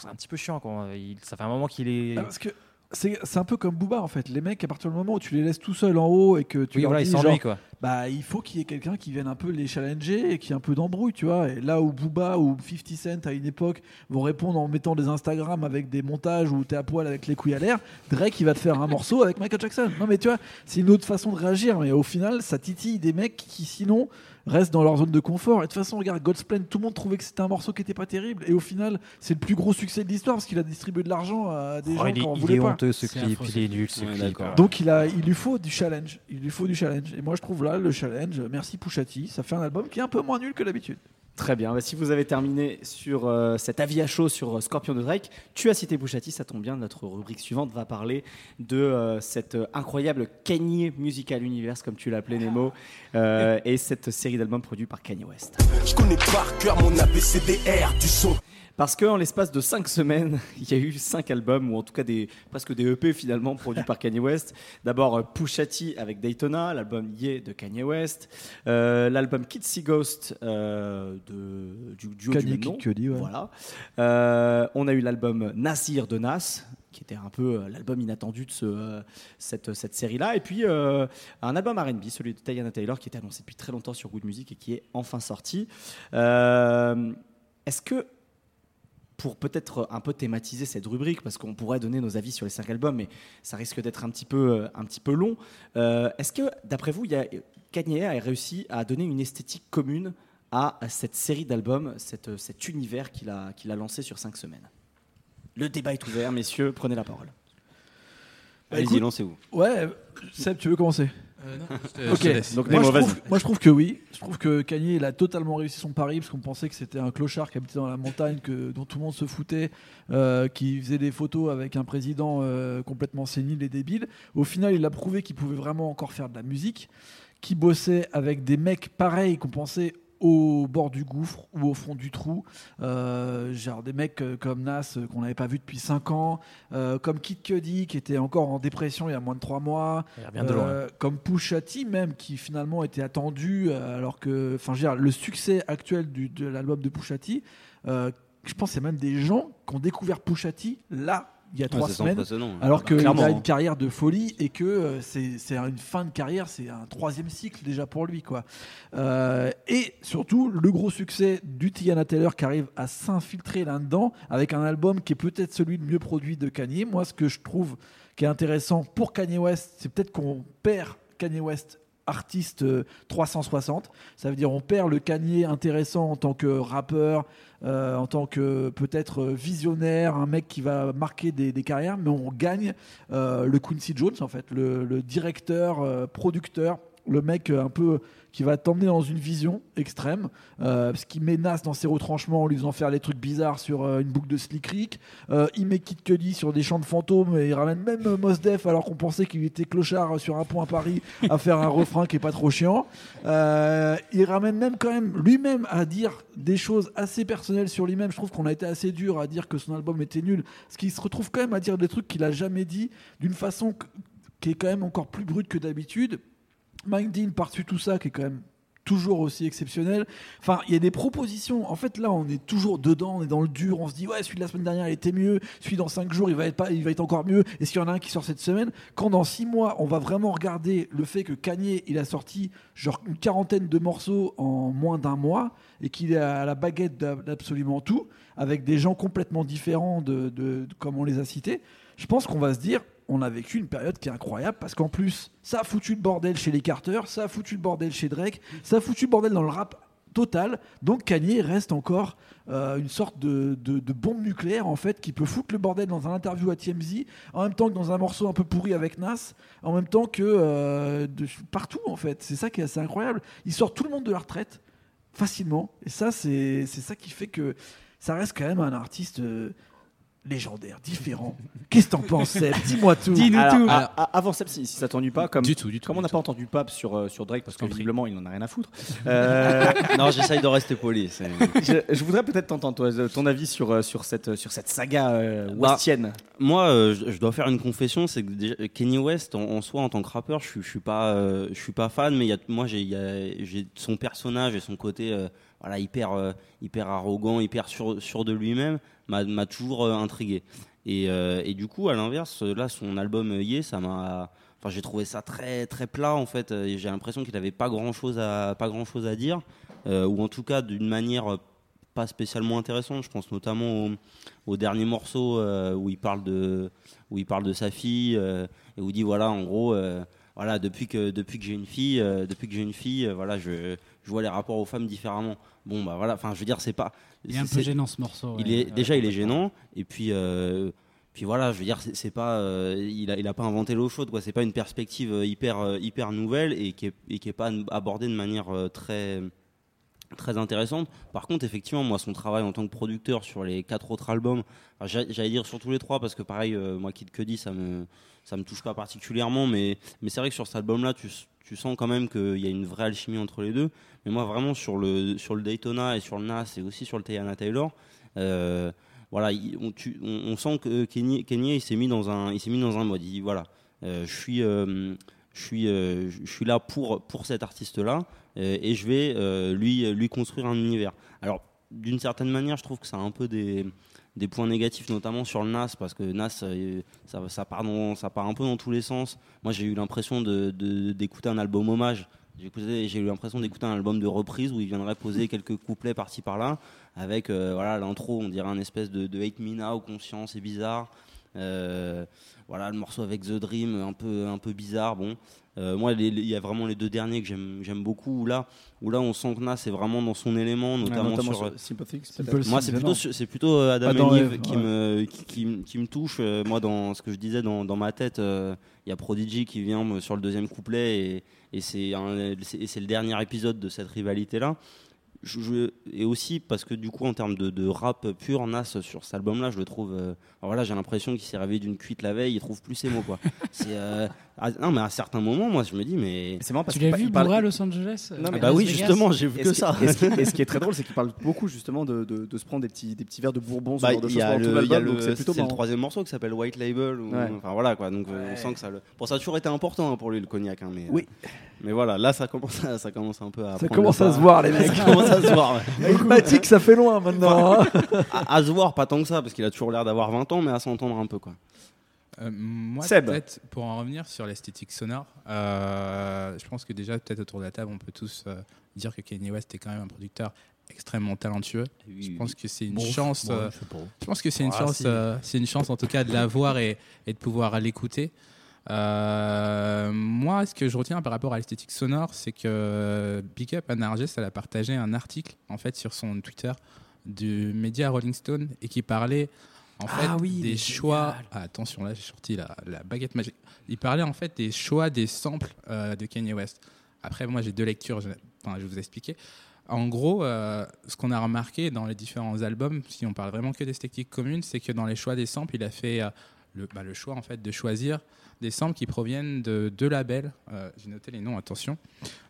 c'est un petit peu chiant. Quoi. Il, ça fait un moment qu'il est. Ah, parce que c'est un peu comme Booba en fait. Les mecs, à partir du moment où tu les laisses tout seuls en haut et que tu oui, leur voilà, il dis genre, quoi. Bah, il faut qu'il y ait quelqu'un qui vienne un peu les challenger et qui ait un peu d'embrouille, tu vois. Et là où Booba ou 50 Cent à une époque vont répondre en mettant des Instagram avec des montages où t'es à poil avec les couilles à l'air, Drake il va te faire un morceau avec Michael Jackson. Non mais tu vois, c'est une autre façon de réagir, mais au final ça titille des mecs qui sinon restent dans leur zone de confort. Et de toute façon, regarde, Godsplain, tout le monde trouvait que c'était un morceau qui était pas terrible. Et au final, c'est le plus gros succès de l'histoire parce qu'il a distribué de l'argent à des Oh, gens il qui est, en il voulaient est pas. honteux ce clip, il est nul ce Ouais, clip. d'accord. Donc il, a, il lui faut du challenge. Il lui faut du challenge. Et moi je trouve là le challenge. Merci Pouchati. Ça fait un album qui est un peu moins nul que d'habitude. Très bien. Bah, si vous avez terminé sur euh, cet avis à chaud sur euh, Scorpion de Drake, tu as cité Bouchati, ça tombe bien. Notre rubrique suivante va parler de euh, cette euh, incroyable Kanye Musical Universe, comme tu l'appelais Nemo, euh, et cette série d'albums produits par Kanye West. Je connais par cœur mon ABCDR du son. Parce qu'en l'espace de 5 semaines, il y a eu 5 albums, ou en tout cas des, presque des EP finalement produits par Kanye West. D'abord euh, Pusha T avec Daytona, l'album Yeah de Kanye West, euh, l'album See Ghost euh, de, du duo du Kanye nom. Ouais. Voilà. Euh, on a eu l'album Nasir de Nas, qui était un peu l'album inattendu de ce, euh, cette, cette série-là. Et puis euh, un album RB, celui de Diana Taylor, qui était annoncé depuis très longtemps sur Good Music et qui est enfin sorti. Euh, Est-ce que pour peut-être un peu thématiser cette rubrique, parce qu'on pourrait donner nos avis sur les cinq albums, mais ça risque d'être un petit peu, euh, un petit peu long. Euh, Est-ce que, d'après vous, Kanye a réussi à donner une esthétique commune à cette série d'albums, cette- cet univers qu'il a, lancé sur cinq semaines? Le débat est ouvert, messieurs, prenez la parole. Bah, Allez-y, lancez-vous. Ouais, Seb, tu veux commencer? Ok, Donc, moi, je trouve, moi je trouve que oui. Je trouve que Kanye il a totalement réussi son pari parce qu'on pensait que c'était un clochard qui habitait dans la montagne, que, dont tout le monde se foutait, euh, qui faisait des photos avec un président euh, complètement sénile et débile. Au final, il a prouvé qu'il pouvait vraiment encore faire de la musique, qui bossait avec des mecs pareils qu'on pensait au bord du gouffre ou au fond du trou, Euh, genre des mecs euh, comme Nas euh, qu'on n'avait pas vu depuis 5 ans, euh, comme Kid Cudi qui était encore en dépression il y a moins de 3 mois, Il revient de loin. euh, comme Pusha T même qui finalement était attendu alors que enfin je veux dire, le succès actuel du- de l'album de Pusha T je pense qu'il y a même des gens qui ont découvert Pusha T là il y a trois semaines précédent. alors qu'il a hein. une carrière de folie et que euh, c'est une fin de carrière, c'est un troisième cycle déjà pour lui. quoi. Euh, et surtout, le gros succès du Tiana Taylor qui arrive à s'infiltrer là-dedans avec un album qui est peut-être celui le mieux produit de Kanye. Moi, ce que je trouve qui est intéressant pour Kanye West, c'est peut-être qu'on perd Kanye West artiste euh, 360. Ça veut dire on perd le Kanye intéressant en tant que rappeur, euh, en tant que peut-être euh, visionnaire, un mec qui va marquer des, carrières, mais on gagne euh, le Quincy Jones en fait, le, directeur, producteur, le mec un peu qui va t'emmener dans une vision extrême, euh, parce qu'il menace dans ses retranchements en lui faisant faire des trucs bizarres sur euh, une boucle de Slick Rick. Euh, il met Kid Cudi sur des champs de fantômes et il ramène même euh, Mos Def alors qu'on pensait qu'il était clochard sur un pont à Paris à faire un refrain qui est pas trop chiant. Euh, il ramène même quand même lui-même à dire des choses assez personnelles sur lui-même. Je trouve qu'on a été assez dur à dire que son album était nul, parce qu'il se retrouve quand même à dire des trucs qu'il a jamais dit d'une façon qui est quand même encore plus brute que d'habitude. Mike Dean par-dessus tout ça, qui est quand même toujours aussi exceptionnel. Enfin, il y a des propositions. En fait, là, on est toujours dedans, on est dans le dur. On se dit, ouais, celui de la semaine dernière, il était mieux. Celui dans 5 jours, il va être, pas, il va être encore mieux. Est-ce qu'il y en a un qui sort cette semaine? Quand dans 6 mois, on va vraiment regarder le fait que Kanye, il a sorti genre une quarantaine de morceaux en moins d'un mois et qu'il est à la baguette d'ab- d'absolument tout, avec des gens complètement différents de- comme on les a cités, je pense qu'on va se dire, on a vécu une période qui est incroyable parce qu'en plus, ça a foutu le bordel chez les Carter, ça a foutu le bordel chez Drake, ça a foutu le bordel dans le rap total. Donc Kanye reste encore euh, une sorte de, bombe nucléaire en fait qui peut foutre le bordel dans un interview à TMZ, en même temps que dans un morceau un peu pourri avec Nas, en même temps que euh, partout en fait. C'est ça qui est assez incroyable. Il sort tout le monde de la retraite facilement et ça c'est c'est ça qui fait que ça reste quand même un artiste euh, légendaire, différent. Qu'est-ce que t'en penses Seb? Dis-moi tout. Alors, a- a- avant Seb, si, si ça t'ennuie pas, comme, Du tout, du tout, comme on n'a tout. pas entendu Pape sur, euh, sur Drake, parce que visiblement il n'en a rien à foutre, euh, non, j'essaye de rester poli. je, je voudrais peut-être t'entendre toi, euh, ton avis sur, sur, cette, sur cette saga euh, Bah, westienne. Moi, euh, je, je dois faire une confession, c'est que déjà, Kanye West, en, en soi, en tant que rappeur, je, suis- je suis pas, euh, je suis pas fan, mais il y a, moi, j'ai, il y a- j'ai son personnage et son côté, euh, voilà, hyper, euh, hyper arrogant, hyper sûr, sûr de lui-même, m'a, toujours euh, intrigué. Et, euh, et du coup, à l'inverse, là, son album Yeah, ça m'a, enfin, j'ai trouvé ça très très plat en fait. J'ai l'impression qu'il avait pas grand chose à grand à dire, ou en tout cas d'une manière pas spécialement intéressante. Je pense notamment au, dernier morceau où il parle de où il parle de sa fille et où il dit voilà en gros voilà depuis que depuis que j'ai une fille depuis que j'ai une fille voilà je, je vois les rapports aux femmes différemment. Bon bah voilà enfin je veux dire c'est pas Il est un peu gênant ce morceau. il ouais. est déjà il est gênant et puis euh, puis voilà je veux dire c'est pas euh, il a il a pas inventé l'eau chaude quoi c'est pas une perspective euh, hyper euh, hyper nouvelle et qui est et qui est pas abordée de manière euh, très très intéressante par contre effectivement moi son travail en tant que producteur sur les quatre autres albums j'allais dire sur tous les trois parce que pareil euh, moi Kid Cudi ça me ça me touche pas particulièrement mais mais c'est vrai que sur cet album là tu tu sens quand même qu'il y a une vraie alchimie entre les deux mais moi vraiment sur le sur le Daytona et sur le Nas et aussi sur le Teyana Taylor euh, voilà, il- on, sent que Kenny, Kanye, il s'est mis dans un, il s'est mis dans un mode. Il dit voilà, euh, je suis, euh, je suis, euh, je suis là pour pour cet artiste-là euh, et je vais euh, lui lui construire un univers. Alors d'une certaine manière, je trouve que ça a un peu des des points négatifs, notamment sur le Nas, parce que Nas, ça, ça, part dans- ça part un peu dans tous les sens. Moi, j'ai eu l'impression de- de- d'écouter un album hommage. J'ai eu l'impression d'écouter un album de reprise où il viendrait poser quelques couplets par-ci par-là, avec voilà l'intro, on dirait un espèce de, de Hate Me Now, conscient, c'est bizarre. Euh, voilà le morceau avec The Dream, un peu un peu bizarre. Bon, Euh, moi, il y a vraiment les deux derniers que j'aime j'aime beaucoup. Où là, où là, on sent que Nas est vraiment dans son élément, notamment, notamment sur, moi, c'est plutôt, c'est plutôt euh, Adam Adam and et Eve Eve, qui, ouais. me, qui, qui me- qui me touche. Euh, moi, dans ce que je disais dans, dans ma tête, euh, il y a Prodigy qui vient sur le deuxième couplet et, et c'est le dernier épisode de cette rivalité-là. Je- je- et aussi parce que du coup en termes de, de rap pur Nas sur cet album là je le trouve euh, alors voilà j'ai l'impression qu'il s'est réveillé d'une cuite la veille il trouve plus ses mots quoi. C'est euh, ah, non mais à certains moments moi je me dis mais C'est marrant parce Tu l'as vu il parle- à Los Angeles Non, euh, mais à bah Las oui Vegas justement j'ai vu que ça et, ce qui, et ce qui est très drôle, c'est qu'il parle beaucoup justement de, de, de se prendre des petits, des petits verres de bourbon, ce Bah, il y a le, il y a l'album, le- troisième morceau qui s'appelle White Label. ou- Ouais. Enfin voilà quoi. Donc euh, on sent que ça. Le... Bon, ça a toujours été important hein, pour lui le cognac. hein, mais, Oui. Mais voilà, là ça commence, à, ça commence un peu à. Ça commence à pas. se voir, les mecs. ça commence à se voir. Avec ça fait loin maintenant. hein. À, à se voir, pas tant que ça, parce qu'il a toujours l'air d'avoir 20 ans, mais à s'entendre un peu quoi. Euh, moi, peut-être, pour en revenir sur l'esthétique sonore, euh, je pense que déjà, peut-être autour de la table, on peut tous euh, dire que Kanye West est quand même un producteur extrêmement talentueux. Je pense que c'est une chance. euh, je pense que c'est une Ah, chance. si. euh, c'est une chance en tout cas de l'avoir et, et de pouvoir l'écouter. Euh, moi, ce que je retiens par rapport à l'esthétique sonore, c'est que Big Up Anargis, elle a partagé un article en fait sur son Twitter du média Rolling Stone et qui parlait en fait Ah oui, il des choix. Ah, attention, là j'ai sorti la, la baguette magique. Il parlait en fait des choix des samples euh, de Kanye West. Après, moi j'ai deux lectures. Je, enfin, je vais vous expliquer. En gros, euh, ce qu'on a remarqué dans les différents albums, si on parle vraiment que d'esthétique commune, c'est que dans les choix des samples, il a fait euh, le, bah, le choix en fait de choisir des samples qui proviennent de deux labels. Euh, J'ai noté les noms, attention.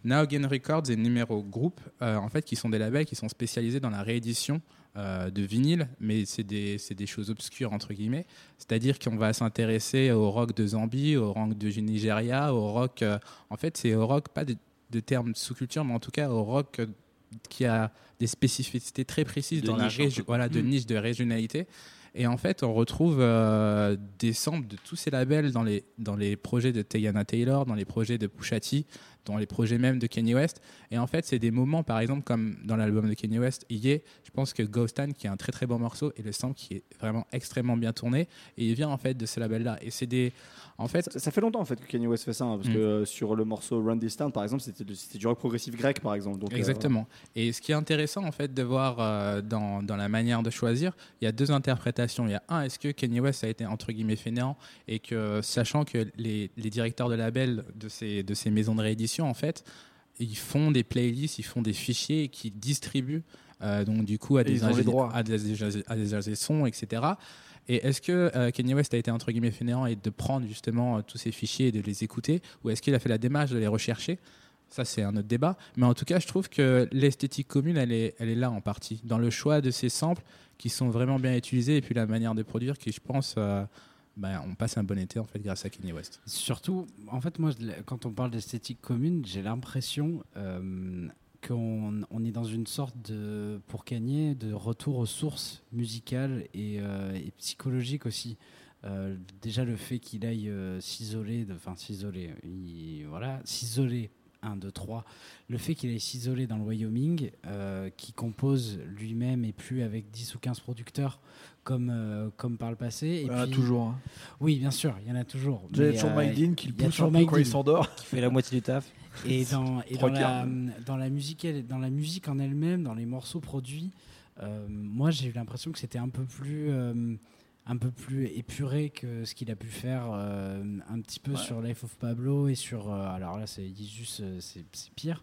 Now Again Records et Numero Group, euh, en fait, qui sont des labels qui sont spécialisés dans la réédition euh, de vinyle, mais c'est des, des choses obscures entre guillemets. C'est-à-dire qu'on va s'intéresser au rock de Zambie, au rock de Nigeria, au rock. en fait, c'est au rock pas de, de termes sous-culture, mais en tout cas au rock qui a des spécificités très précises De dans la niche, région, voilà, de niche, de régionalité. Et en fait, on retrouve euh, des samples de tous ces labels dans les, dans les projets de Teyana Taylor, dans les projets de Pusha T, dans les projets même de Kanye West. Et en fait, c'est des moments, par exemple, comme dans l'album de Kanye West, il y est, je pense que Ghostan, qui est un très très bon morceau, et le sample qui est vraiment extrêmement bien tourné, et il vient en fait de ce label-là. Et c'est des. En fait, Ça, ça fait longtemps en fait que Kanye West fait ça, hein, parce Mm. que euh, sur le morceau Run This Town par exemple, c'était du- rock progressif grec par exemple. Donc, euh, Exactement. Et ce qui est intéressant en fait de voir euh, dans, dans la manière de choisir, il y a deux interprétations. Il y a un, est-ce que Kanye West a été entre guillemets fainéant et que sachant que les, les directeurs de label de ces, de ces maisons de réédition en fait, ils font des playlists, ils font des fichiers qui distribuent euh, donc du coup à des, ingé- à des, à des ingé sons, etc. Et est-ce que euh, Kanye West a été entre guillemets fainéant et de prendre justement euh, tous ces fichiers et de les écouter, ou est-ce qu'il a fait la démarche de les rechercher ça, c'est un autre débat. Mais en tout cas, je trouve que l'esthétique commune, elle est, elle est là en partie. Dans le choix de ces samples qui sont vraiment bien utilisés et puis la manière de produire qui, je pense, ben, on passe un bon été en fait grâce à Kanye West. Surtout, en fait, moi, quand on parle d'esthétique commune, j'ai l'impression euh, qu'on on est dans une sorte de, pour Kanye, de retour aux sources musicales et, euh, psychologiques aussi. Euh, déjà le fait qu'il aille s'isoler, enfin s'isoler, il- voilà, s'isoler, 1, 2, 3, le fait qu'il aille s'isoler dans le Wyoming, euh, qui compose lui-même et plus avec 10 ou 15 producteurs comme, euh, comme par le passé. Et Il y en a toujours. hein. Oui, bien sûr, il y en a toujours. Il y a toujours euh, Mike Dean qui le pousse un peu quand il s'endort. Qui fait la moitié du taf. Et dans, et dans, la, dans, la musique, elle- dans la musique en elle-même, dans les morceaux produits, euh, moi j'ai eu l'impression que c'était un peu plus. Un peu plus épuré que ce qu'il a pu faire euh, un petit peu Ouais. sur Life of Pablo et sur euh, alors là c'est juste euh, c'est c'est pire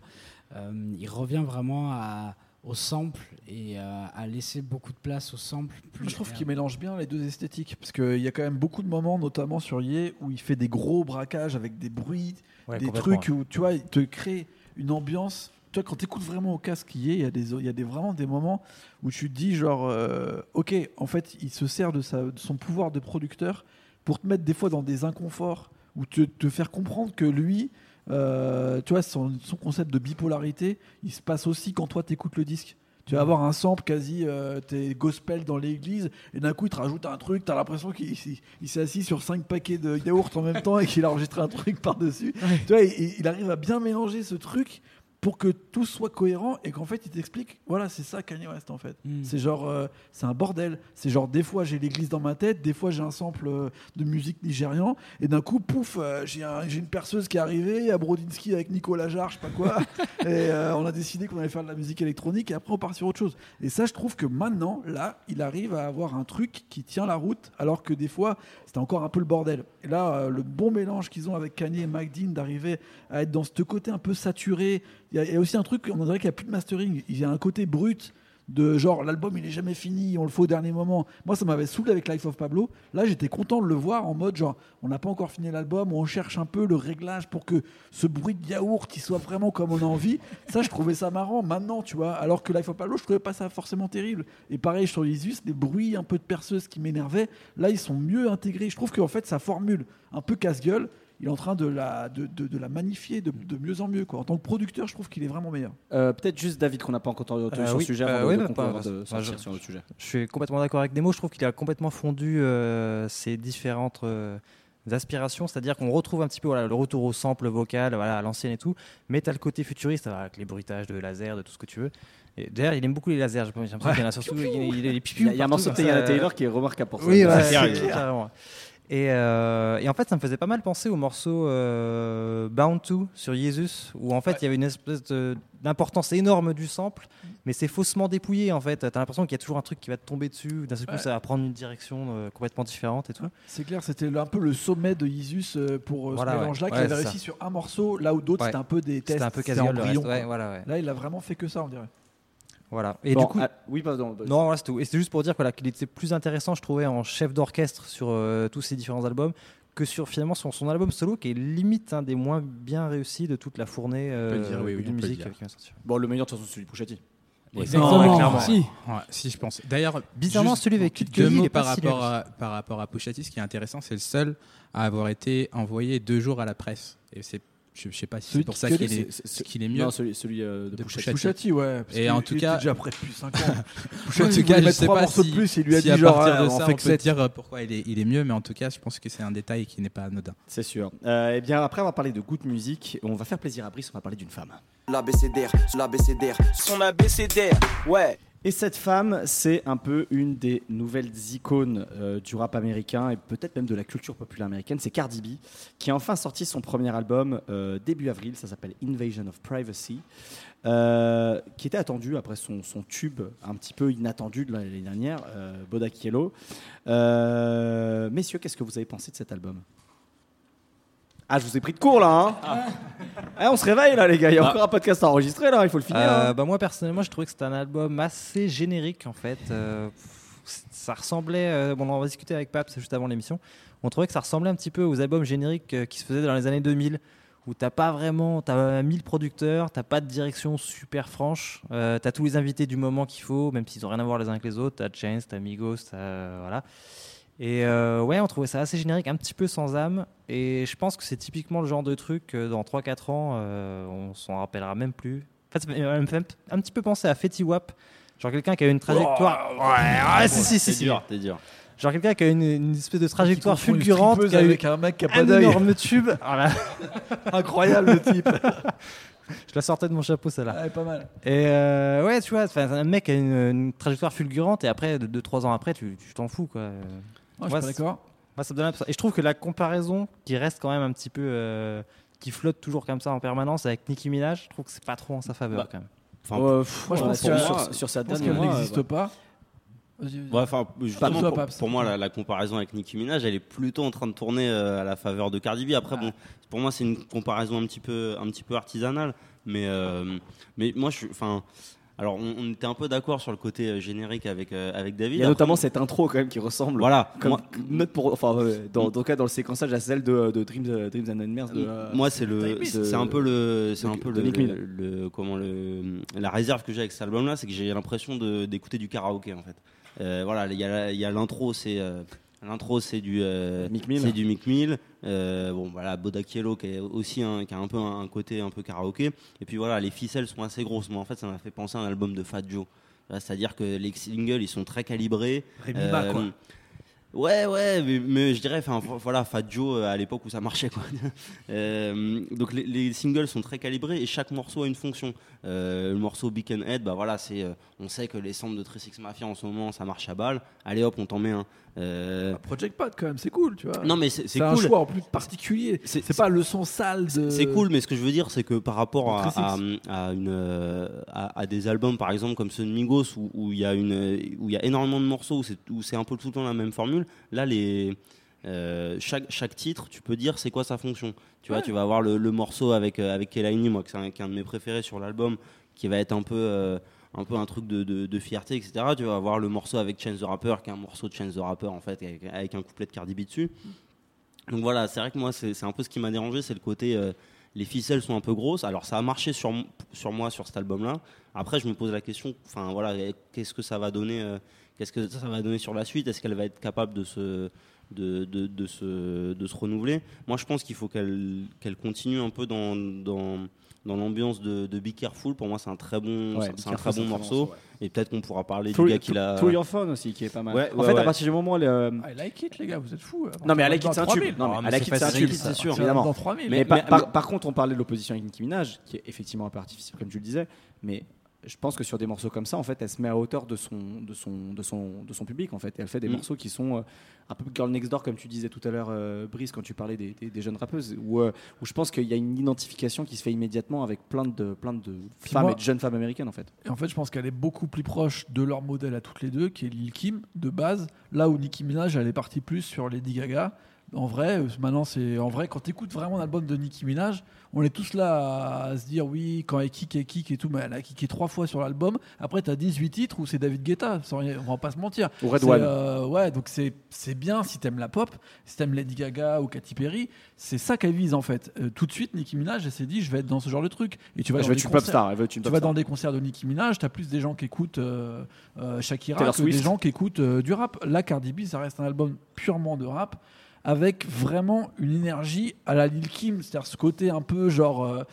Euh, il revient vraiment à, au sample et euh, à laisser beaucoup de place au sample plus je trouve qu'il mélange bien les deux esthétiques. Parce qu'il y a quand même beaucoup de moments, notamment sur Ye, où il fait des gros braquages avec des bruits, Ouais, des trucs où tu vois, il te crée une ambiance. Tu vois, quand tu écoutes vraiment au casque Ye, il y a, des, il y a des, vraiment des moments où tu te dis, genre, euh, ok, en fait, il se sert de, sa, de son pouvoir de producteur pour te mettre des fois dans des inconforts, ou te, te faire comprendre que lui. euh, tu vois, son, son concept de bipolarité, il se passe aussi quand toi t'écoutes le disque. Tu vas avoir un sample quasi, euh, t'es gospel dans l'église, et d'un coup il te rajoute un truc, t'as l'impression qu'il il- il s'est assis sur cinq paquets de yaourt en même temps et qu'il a enregistré un truc par-dessus. Tu vois, il, il arrive à bien mélanger ce truc pour que tout soit cohérent et qu'en fait il t'explique, voilà, c'est ça Kanye West en fait. Mm. C'est genre, euh, c'est un bordel. C'est genre, des fois j'ai l'église dans ma tête, des fois j'ai un sample euh, de musique nigérian, et d'un coup, pouf, euh, j'ai un- j'ai une perceuse qui est arrivée, a Brodinski avec Nicolas Jarre, je sais pas quoi, et on a décidé qu'on allait faire de la musique électronique, et après on part sur autre chose. Et ça, je trouve que maintenant, là, il arrive à avoir un truc qui tient la route, alors que des fois, c'était encore un peu le bordel. Et là, le bon mélange qu'ils ont avec Kanye et Mike Dean d'arriver à être dans ce côté un peu saturé, il y, a- aussi un truc, on dirait qu'il n'y a plus de mastering, il y a un côté brut de genre l'album il est jamais fini, on le fait au dernier moment. Moi ça m'avait saoulé avec Life of Pablo. Là j'étais content de le voir en mode genre on n'a pas encore fini l'album, on cherche un peu le réglage pour que ce bruit de yaourt il soit vraiment comme on a envie. Ça je trouvais ça marrant maintenant tu vois. Alors que Life of Pablo je trouvais pas ça forcément terrible. Et pareil sur Isus, les bruits un peu de perceuse qui m'énervaient, là ils sont mieux intégrés. Je trouve qu'en fait sa formule un peu casse-gueule. Il est en train de la, de, de- de la magnifier de, de mieux en mieux. Quoi. En tant que producteur, je trouve qu'il est vraiment meilleur. Euh, Peut-être juste David qu'on n'a pas encore entendu Euh, sur oui. le sujet avant oui, bah, pas- je- sur le sujet. Je suis complètement d'accord avec Nemo. Je trouve qu'il a complètement fondu euh, ses différentes euh, aspirations. C'est-à-dire qu'on retrouve un petit peu voilà, le retour au sample vocal, voilà, à l'ancienne et tout. Mais tu as le côté futuriste avec les bruitages de laser, de tout ce que tu veux. D'ailleurs, il aime beaucoup les lasers. J'ai l'impression qu'il y en a surtout. Il, il, il, Il y a, il y a un morceau de Taylor qui est remarquable pour ça. Oui, ouais, carrément. Et, euh, et en fait, ça me faisait pas mal penser au morceau euh, Bound to sur Jesus, où en fait il y avait une espèce d'importance énorme du sample, mais c'est faussement dépouillé en fait. T'as l'impression qu'il y a toujours un truc qui va te tomber dessus, d'un seul coup Ouais. ça va prendre une direction euh, complètement différente et tout. C'est clair, c'était un peu le sommet de euh, pour euh, Voilà, ce ouais. mélange-là, qui Ouais, avait réussi ça. sur un morceau, là où d'autres Ouais. c'était un peu des tests. C'était un peu casual le embryon, reste. Ouais, quoi. voilà, ouais. Là, il a vraiment fait que ça, on dirait. Voilà. Et Bon, du coup, ah, oui, pardon. Non, voilà, c'est tout. Et c'est juste pour dire voilà, qu'il était plus intéressant, je trouvais, en chef d'orchestre sur euh, tous ces différents albums que sur finalement son album solo, qui est limite un des moins bien réussis de toute la fournée euh, le dire, oui, oui, de musique dire. qui va sortir. Bon, le meilleur de toute façon, c'est celui de Pushati. Exactement. ouais, clairement. si. Ouais, si je pense. D'ailleurs, Bizarrement, celui avec Kid deux mots par rapport à par rapport à Pusha T, ce qui est intéressant, c'est le seul à avoir été envoyé deux jours à la presse. Et c'est, je, je sais pas si c'est pour de ça qu'il est, mieux. Non, celui, celui euh, de, De T. Pushati, ouais. parce Et en tout cas- déjà près depuis 5 ans. En tout il cas, je sais pas morceaux si, de plus, il lui a si dit à genre, partir ah, de on ça, fait on que peut 7. dire euh, pourquoi il est, il est mieux, mais en tout cas, je pense que c'est un détail qui n'est pas anodin. C'est sûr. Euh, eh bien, après avoir parlé de good music, on va faire plaisir à Brice, on va parler d'une femme. L'abécédaire, l'abécédaire. Son abécédaire, ouais. Et cette femme, c'est un peu une des nouvelles icônes euh, du rap américain et peut-être même de la culture populaire américaine. C'est Cardi B, qui a enfin sorti son premier album euh, début avril. Ça s'appelle Invasion of Privacy, euh, qui était attendu après son, son tube un petit peu inattendu de l'année dernière, Bodak Yellow. Messieurs, qu'est-ce que vous avez pensé de cet album? Ah, je vous ai pris de court là, hein Eh, On se réveille là, les gars. Il y a encore un podcast à enregistrer là, il faut le finir. Euh, hein. bah, moi personnellement, je trouvais que c'était un album assez générique en fait. Euh, ça ressemblait, euh, bon, on va discuter avec Paps juste avant l'émission. On trouvait que ça ressemblait un petit peu aux albums génériques euh, qui se faisaient dans les années 2000 où t'as pas vraiment, t'as 1000 producteurs, t'as pas de direction super franche, euh, t'as tous les invités du moment qu'il faut, même s'ils ont rien à voir les uns avec les autres. T'as Chance, t'as Migos, t'as voilà. Et euh, ouais, on trouvait ça assez générique, un petit peu sans âme. Et je pense que c'est typiquement le genre de truc que dans 3-4 ans, euh, on s'en rappellera même plus. En fait, ça me fait un petit peu penser à Fetty Wap. Genre quelqu'un qui a eu une trajectoire. ouais, ouais, si, si, si. C'est si. dur, c'est dur. Genre quelqu'un qui a une, une espèce de trajectoire fulgurante, qui a eu avec un mec qui a pas un d'œil. énorme tube. Voilà. Incroyable le type. Je la sortais de mon chapeau, celle-là. Ouais, pas mal. Et euh, ouais, tu vois, un mec qui a une, une trajectoire fulgurante et après, 2-3 ans après, tu t'en fous, quoi. Je suis pas d'accord. Moi, ça me donne l'impression- Et je trouve que la comparaison qui reste quand même un petit peu. euh, qui flotte toujours comme ça en permanence avec Nicki Minaj, je trouve que c'est pas trop en sa faveur Bah, quand même. Enfin, Ouais, pff, Moi, je pense sur, sur, sur sa dernière n'existe ouais. pas. Ouais, enfin, justement, pour, moi, la, la comparaison avec Nicki Minaj, elle est plutôt en train de tourner euh, à la faveur de Cardi B. Après, bon, pour moi, c'est une comparaison un petit peu, un petit peu artisanale, mais, euh, mais moi, je suis, enfin, alors, on, on était un peu d'accord sur le côté euh, générique avec euh, avec David. Il y a Après, notamment cette intro quand même qui ressemble. voilà. Comme moi, note pour, enfin, euh, dans, dans dans le séquençage à celle de, de Dreams, euh, Dreams and Nightmares de. euh, moi, c'est le, un peu le, c'est un peu le, comment le, la réserve que j'ai avec cet album-là, c'est que j'ai l'impression de- d'écouter du karaoké en fait. Euh, voilà, il y a, la- il y a l'intro, c'est euh, l'intro, c'est du euh, Mick Mill. c'est du Mick Mill. Euh, bon, voilà, Bodakielo qui est aussi un, qui a un peu un, un côté un peu karaoké. Et puis voilà, les ficelles sont assez grosses. Moi, en fait, ça m'a fait penser à un album de Fat Joe. C'est-à-dire que les singles, ils sont très calibrés. Rémi Ma, quoi. Ouais, ouais, mais, mais je dirais, enfin vo- voilà, Fat Joe euh, à l'époque où ça marchait quoi. Euh, donc les, les singles sont très calibrés et chaque morceau a une fonction. Euh, le morceau Beacon Head, bah voilà, c'est, euh, on sait que les samples de 36 Mafia en ce moment, ça marche à balle. Allez hop, on t'en met un. Euh, Bah, Project Pat, quand même, c'est cool, tu vois. non mais c'est c'est c'est un choix en plus particulier. C'est- C'est pas le son sale de. C'est cool, mais ce que je veux dire, c'est que par rapport à, à, à une, à, à des albums, par exemple comme ceux de Migos, où où il y a une, où il y a énormément de morceaux, où c'est où c'est un peu tout le temps la même formule. Là, les euh, chaque, chaque titre, tu peux dire c'est quoi sa fonction. Tu vois, tu vas avoir le, le morceau avec euh, avec Kelaini, moi, que c'est un, qui est un de mes préférés sur l'album, qui va être un peu euh, un peu un truc de, de, de fierté, etc. Tu vas avoir le morceau avec Chance the Rapper, qui est un morceau de Chance the Rapper en fait, avec, avec un couplet de Cardi B dessus. Donc voilà, c'est vrai que moi, c'est un peu ce qui m'a dérangé, c'est le côté. euh, les ficelles sont un peu grosses. Alors ça a marché sur, sur moi sur cet album-là. Après, je me pose la question, enfin voilà, qu'est-ce que ça va donner Qu'est-ce que ça va donner sur la suite? Est-ce qu'elle va être capable de se, de, de, de se, de se renouveler Moi, je pense qu'il faut qu'elle qu'elle continue un peu dans, dans, dans l'ambiance de, de Be Careful. Pour moi, c'est un très bon, Ouais, c'est- c'est un très bon morceau. ouais. Et peut-être qu'on pourra parler Through- du gars qui l'a. Through Your Phone aussi, qui est pas mal. Ouais, en ouais, fait, à partir du moment où le. I like it, les gars, vous êtes fous. Non, mais I like it, c'est un tube. Non, Ah, mais I like c'est it, c'est un tube, c'est sûr, Évidemment. évidemment. Dans 3000. Mais, Mais- par, mais- par- par contre, on parlait de l'opposition avec Nicki Minaj, qui est effectivement un peu artificielle, comme tu le disais, mais je pense que sur des morceaux comme ça, en fait, elle se met à hauteur de son, de son, de son, de son public, en fait. Et elle fait des Mm. morceaux qui sont euh, un peu Girl Next Door, comme tu disais tout à l'heure, euh, Brice, quand tu parlais des, des- des jeunes rappeuses, où, euh, où je pense qu'il y a une identification qui se fait immédiatement avec plein de, plein de femmes moi- et de jeunes femmes américaines, en fait. Et en fait, je pense qu'elle est beaucoup plus proche de leur modèle à toutes les deux, qui est Lil Kim, de base. Là où Nicki Minaj, elle est partie plus sur Lady Gaga. En vrai, euh, maintenant, c'est en vrai, quand tu écoutes vraiment l'album de Nicki Minaj, on est tous là à se dire oui, quand elle kick, elle kick et tout, mais elle a kické trois fois sur l'album. Après, tu as 18 titres où c'est David Guetta, sans on va pas se mentir. Ou Red One. euh, ouais, donc c'est bien si t'aimes la pop, si t'aimes Lady Gaga ou Katy Perry, c'est ça qu'elle vise en fait. Euh, tout de suite, Nicki Minaj, elle s'est dit, je vais être dans ce genre de truc. Et tu vas je dans des être une pop concerts- star. Elle veut tu vas dans des concerts de Nicki Minaj, t'as plus des gens qui écoutent euh, Shakira que des gens qui écoutent du rap. Là, Cardi B, ça reste un album purement de rap avec vraiment une énergie à la Lil Kim, c'est-à-dire ce côté un peu genre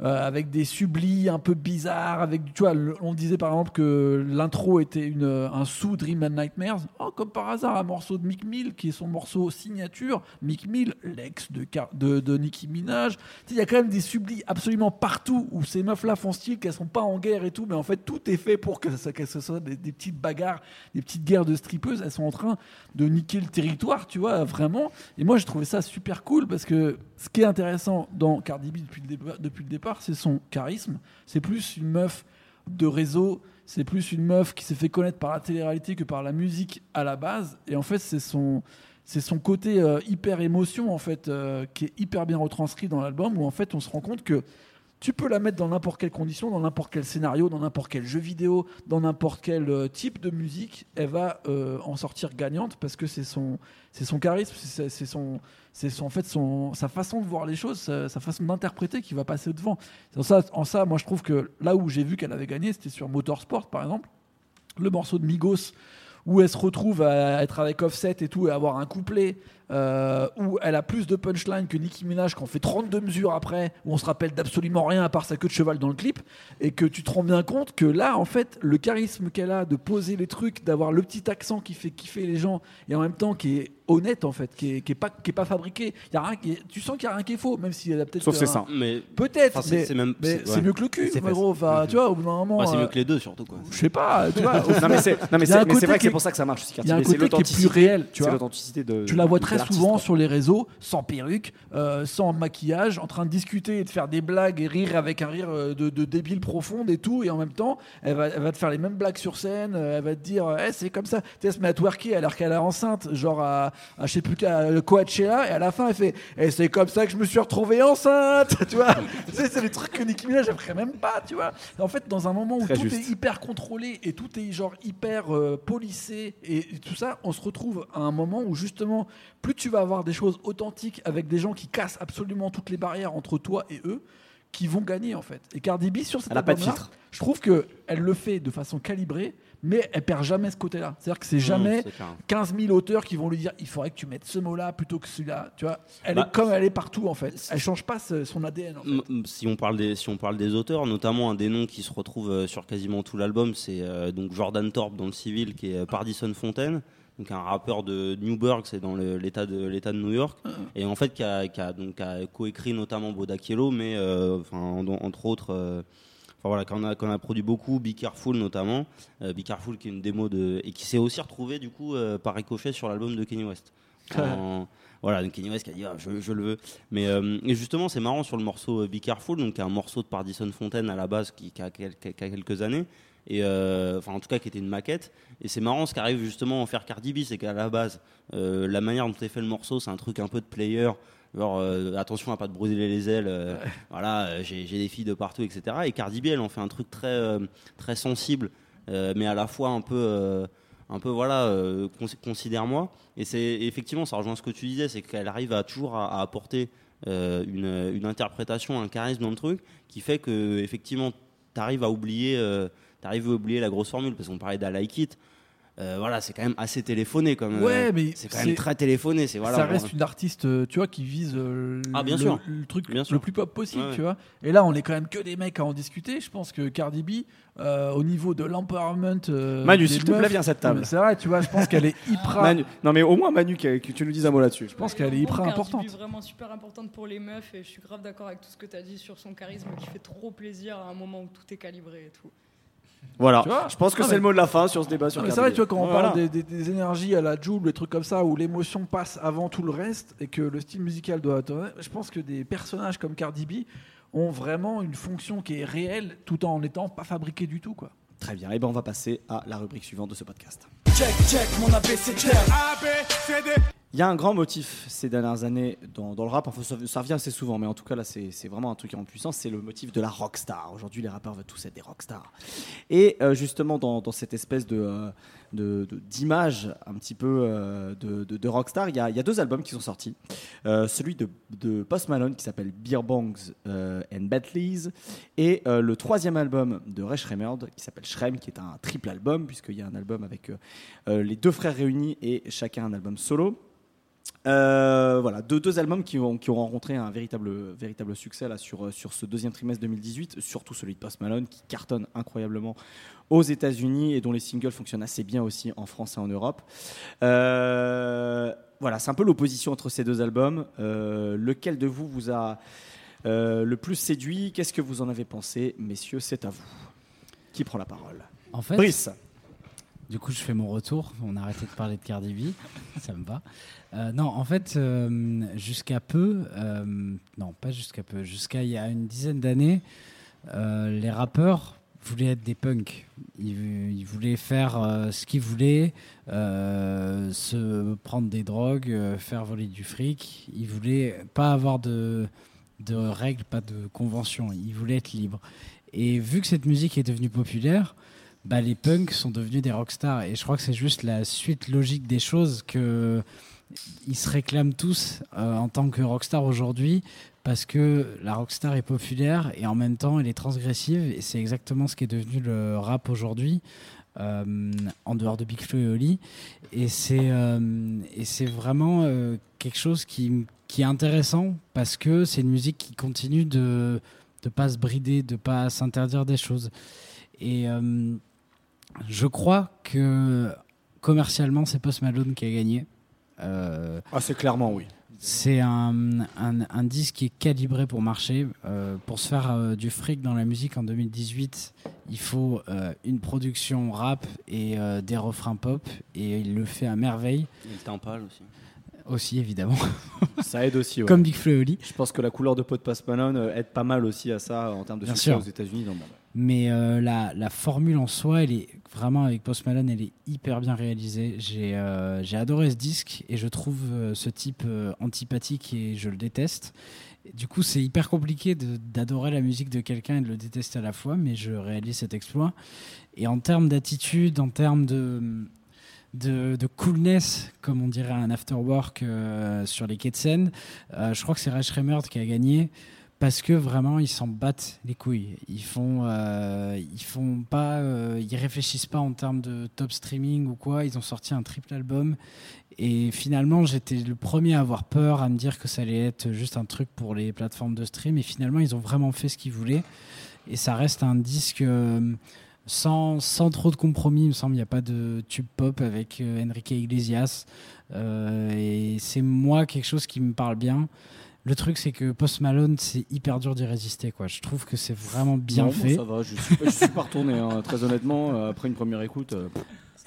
euh, euh, avec des sublis un peu bizarres, avec tu vois, on disait par exemple que l'intro était une, un sous Dream and Nightmares. Oh, comme par hasard, un morceau de Mick Mill qui est son morceau signature. Mick Mill, l'ex de, de, de Nicki Minaj. Il y a quand même des sublis absolument partout où ces meufs-là font style qu'elles sont pas en guerre et tout, mais en fait tout est fait pour que ce soit des, des petites bagarres, des petites guerres de strippeuses. Elles sont en train de niquer le territoire, tu vois, vraiment. Et moi, j'ai trouvé ça super cool parce que ce qui est intéressant dans Cardi B depuis le, déba- depuis le départ, c'est son charisme. C'est plus une meuf de réseau, c'est plus une meuf qui s'est fait connaître par la télé-réalité que par la musique à la base. Et en fait, c'est son, son côté euh, hyper émotion en fait euh, qui est hyper bien retranscrit dans l'album où en fait on se rend compte que tu peux la mettre dans n'importe quelle condition, dans n'importe quel scénario, dans n'importe quel jeu vidéo, dans n'importe quel euh, type de musique, elle va en sortir gagnante parce que c'est son, son charisme, c'est son, c'est son, en fait son, sa façon de voir les choses, sa, façon d'interpréter qui va passer au devant. En ça, en ça, moi je trouve que là où j'ai vu qu'elle avait gagné, c'était sur Motorsport par exemple, le morceau de Migos où elle se retrouve à être avec Offset et tout et avoir un couplet euh, où elle a plus de punchline que Nicki Minaj qu'on fait 32 mesures après où on se rappelle d'absolument rien à part sa queue de cheval dans le clip et que tu te rends bien compte que là en fait le charisme qu'elle a de poser les trucs d'avoir le petit accent qui fait kiffer les gens et en même temps qui est honnête en fait qui est, qui est pas qui est pas fabriqué y a rien qui est- tu sens qu'il y a rien qui est faux même s'il y a peut-être Sauf c'est un- ça. Mais peut-être Enfin, c'est- mais c'est même- mais c'est- c'est mieux que le cul C'est mais gros enfin, tu vois au bout d'un moment c'est mieux euh, que les deux surtout quoi. je sais pas tu vois au Non mais c'est non, mais c'est mais c'est vrai que c'est pour ça que ça marche aussi. il y a un. C'est côté qui est plus l'authenticité- réel tu C'est vois l'authenticité de. tu la vois très souvent sur les réseaux, sans perruque, euh, sans maquillage, en train de discuter et de faire des blagues et rire avec un rire euh, de, de débile profonde et tout. Et en même temps, elle va, elle va te faire les mêmes blagues sur scène. euh, Elle va te dire, Eh, c'est comme ça. Tu sais, elle se met à twerker alors qu'elle est enceinte, genre à, à je sais plus le Coachella. Et à la fin, elle fait, Eh, c'est comme ça que je me suis retrouvée enceinte. tu vois c'est des trucs que Nicki Minaj, elle ferait même pas. Tu vois En fait, dans un moment où Très tout juste. est hyper contrôlé et tout est genre hyper euh, policé et, et tout ça, on se retrouve à un moment où justement, plus tu vas avoir des choses authentiques avec des gens qui cassent absolument toutes les barrières entre toi et eux, qui vont gagner en fait. Et Cardi B sur cet Elle a pas de album-là, filtre. je trouve que elle le fait de façon calibrée, mais elle perd jamais ce côté-là. C'est-à-dire que c'est jamais Mmh, c'est clair. 15 000 auteurs qui vont lui dire il faudrait que tu mettes ce mot-là plutôt que celui-là. Tu vois, elle Bah, est comme elle est partout en fait. Elle change pas son ADN. En fait. Si on parle des si on parle des auteurs, notamment un des noms qui se retrouve euh, sur quasiment tout l'album, c'est euh, donc Jordan Thorpe dans le civil, qui est euh, Pardison Fontaine, donc un rappeur de Newburgh, c'est dans l'État de l'État de New York, et en fait qui a, qui a donc coécrit notamment Bodakielo, mais euh, enfin en- entre autres. euh, Enfin voilà, qu'on a, produit beaucoup, Be Careful notamment, euh, Be Careful qui est une démo de et qui s'est aussi retrouvé du coup euh, par ricochet sur l'album de Kanye West. En- voilà, donc Kanye West qui a dit ah, je, je le veux. Mais euh, et justement, c'est marrant sur le morceau Be Careful, donc qui est un morceau de Pardison Fontaine à la base qui, qui a, quel- qui a quelques années. Et euh, enfin, en tout cas, qui était une maquette. Et c'est marrant ce qu'arrive justement à en faire Cardi B, c'est qu'à la base, euh, la manière dont est fait le morceau, c'est un truc un peu de player. Genre, euh, attention à pas te brûler les ailes. euh, Voilà, euh, j'ai des filles de partout, etc. Et Cardi B, elle en fait un truc très, très sensible, mais à la fois un peu, un peu voilà, cons- considère-moi. Et c'est effectivement, ça rejoint ce que tu disais, c'est qu'elle arrive à toujours à, à apporter une, une interprétation, un charisme dans le truc, qui fait que effectivement, t'arrives à oublier, t'arrives à oublier la grosse formule, parce qu'on parlait d'A Like It. Euh, voilà, c'est quand même assez téléphoné comme. Ouais, euh, mais c'est quand même très téléphoné. C'est voilà. ça on- reste une artiste, euh, tu vois, qui vise euh, Ah, bien le, sûr. le truc Bien le sûr. plus pop possible, Ouais, ouais. tu vois. Et là, on est quand même que des mecs à en discuter. Je pense que Cardi B, euh, au niveau de l'empowerment. euh, Manu, s'il te plaît, viens à cette table. C'est vrai, tu vois, je pense qu'elle est hyper. Manu- Non mais au moins Manu que, que tu nous dises un mot là-dessus. Je pense qu'elle est hyper importante. vraiment super importante pour les meufs et je suis grave d'accord avec tout ce que tu as dit sur son charisme qui fait trop plaisir à un moment où tout est calibré et tout. Voilà. Je pense que c'est mais- le mot de la fin sur ce débat sur c'est vrai, tu vois, quand on Voilà. parle des, des- des énergies à la Joule, des trucs comme ça, où l'émotion passe avant tout le reste et que le style musical doit être. Je pense que des personnages comme Cardi B ont vraiment une fonction qui est réelle tout en n'étant pas fabriqués du tout, quoi. Très bien. Et ben on va passer à la rubrique suivante de ce podcast. Check, check, mon ABCDR. Il y a un grand motif ces dernières années dans, le rap, enfin ça, revient assez souvent, mais en tout cas là c'est vraiment un truc en puissance, c'est le motif de la rockstar. Aujourd'hui les rappeurs veulent tous être des rockstars. Et euh, justement dans, cette espèce euh, d'image un petit peu euh, de, rockstar, il y, a, deux albums qui sont sortis. Celui de, Post Malone qui s'appelle Beer Bongs and Bentleys et le troisième album de Ray qui s'appelle Shrem qui est un triple album puisqu'il y a un album avec les deux frères réunis et chacun un album solo. Euh, voilà, deux, deux albums qui ont, qui ont rencontré un véritable, véritable succès là, sur, euh, sur ce deuxième trimestre 2018, surtout celui de Post Malone qui cartonne incroyablement aux États-Unis et dont les singles fonctionnent assez bien aussi en France et en Europe. Euh, voilà, c'est un peu l'opposition entre ces deux albums. Euh, lequel de vous vous a le plus séduit? Qu'est-ce que vous en avez pensé? Messieurs, c'est à vous. Qui prend la parole? En fait, Brice Du coup, je fais mon retour. On a arrêté de parler de Cardi B. Ça me va. Euh, non, en fait, euh, jusqu'à peu, euh, non, pas jusqu'à peu, jusqu'à il y a une dizaine d'années, les rappeurs voulaient être des punks. Ils, voulaient faire ce qu'ils voulaient, se prendre des drogues, faire voler du fric. Ils voulaient pas avoir de règles, pas de conventions. Ils voulaient être libres. Et vu que cette musique est devenue populaire, bah, les punks sont devenus des rockstars. Et je crois que c'est juste la suite logique des choses que ils se réclament tous euh, en tant que rockstar aujourd'hui parce que la rockstar est populaire et en même temps elle est transgressive et c'est exactement ce qui est devenu le rap aujourd'hui. euh, en dehors de Big Flo et Oli. Et c'est euh, c'est vraiment quelque chose qui, qui est intéressant parce que c'est une musique qui continue de ne pas se brider, de pas s'interdire des choses. Et je crois que commercialement, c'est Post Malone qui a gagné. Euh, Ah, c'est clairement oui. c'est un, un, un disque qui est calibré pour marcher. Euh, pour se faire euh, du fric dans la musique en 2018, il faut euh, une production rap et euh, des refrains pop. Et il le fait à merveille, Et le timpal aussi. aussi évidemment, Ça aide aussi. ouais. comme Big Flo et Oli. Je pense que la couleur de peau de Post Malone aide pas mal aussi à ça en termes de Bien succès sûr. aux États-Unis. dans le monde. Mais euh, la, formule en soi, elle est vraiment avec Post Malone, elle est hyper bien réalisée. J'ai euh, adoré ce disque et je trouve euh, ce type antipathique et je le déteste. Du coup, c'est hyper compliqué d'adorer la musique de quelqu'un et de le détester à la fois, mais je réalise cet exploit. Et en termes d'attitude, en termes de, coolness, comme on dirait un afterwork sur les quais de Seine, je crois que c'est Ray Shremmerd qui a gagné parce que vraiment ils s'en battent les couilles. Ils font, euh, ils font pas, euh, ils réfléchissent pas en termes de top streaming ou quoi. Ils ont sorti un triple album et finalement j'étais le premier à avoir peur, à me dire que ça allait être juste un truc pour les plateformes de stream. Et finalement ils ont vraiment fait ce qu'ils voulaient et ça reste un disque. euh, sans, sans trop de compromis, il me semble, il n'y a pas de tube pop avec Enrique Iglesias. Et c'est moi quelque chose qui me parle bien. Le truc, c'est que Post Malone, c'est hyper dur d'y résister. Quoi. Je trouve que c'est vraiment bien Non, fait. ça va, je suis, je suis pas retourné, hein, très honnêtement. euh, après une première écoute, euh,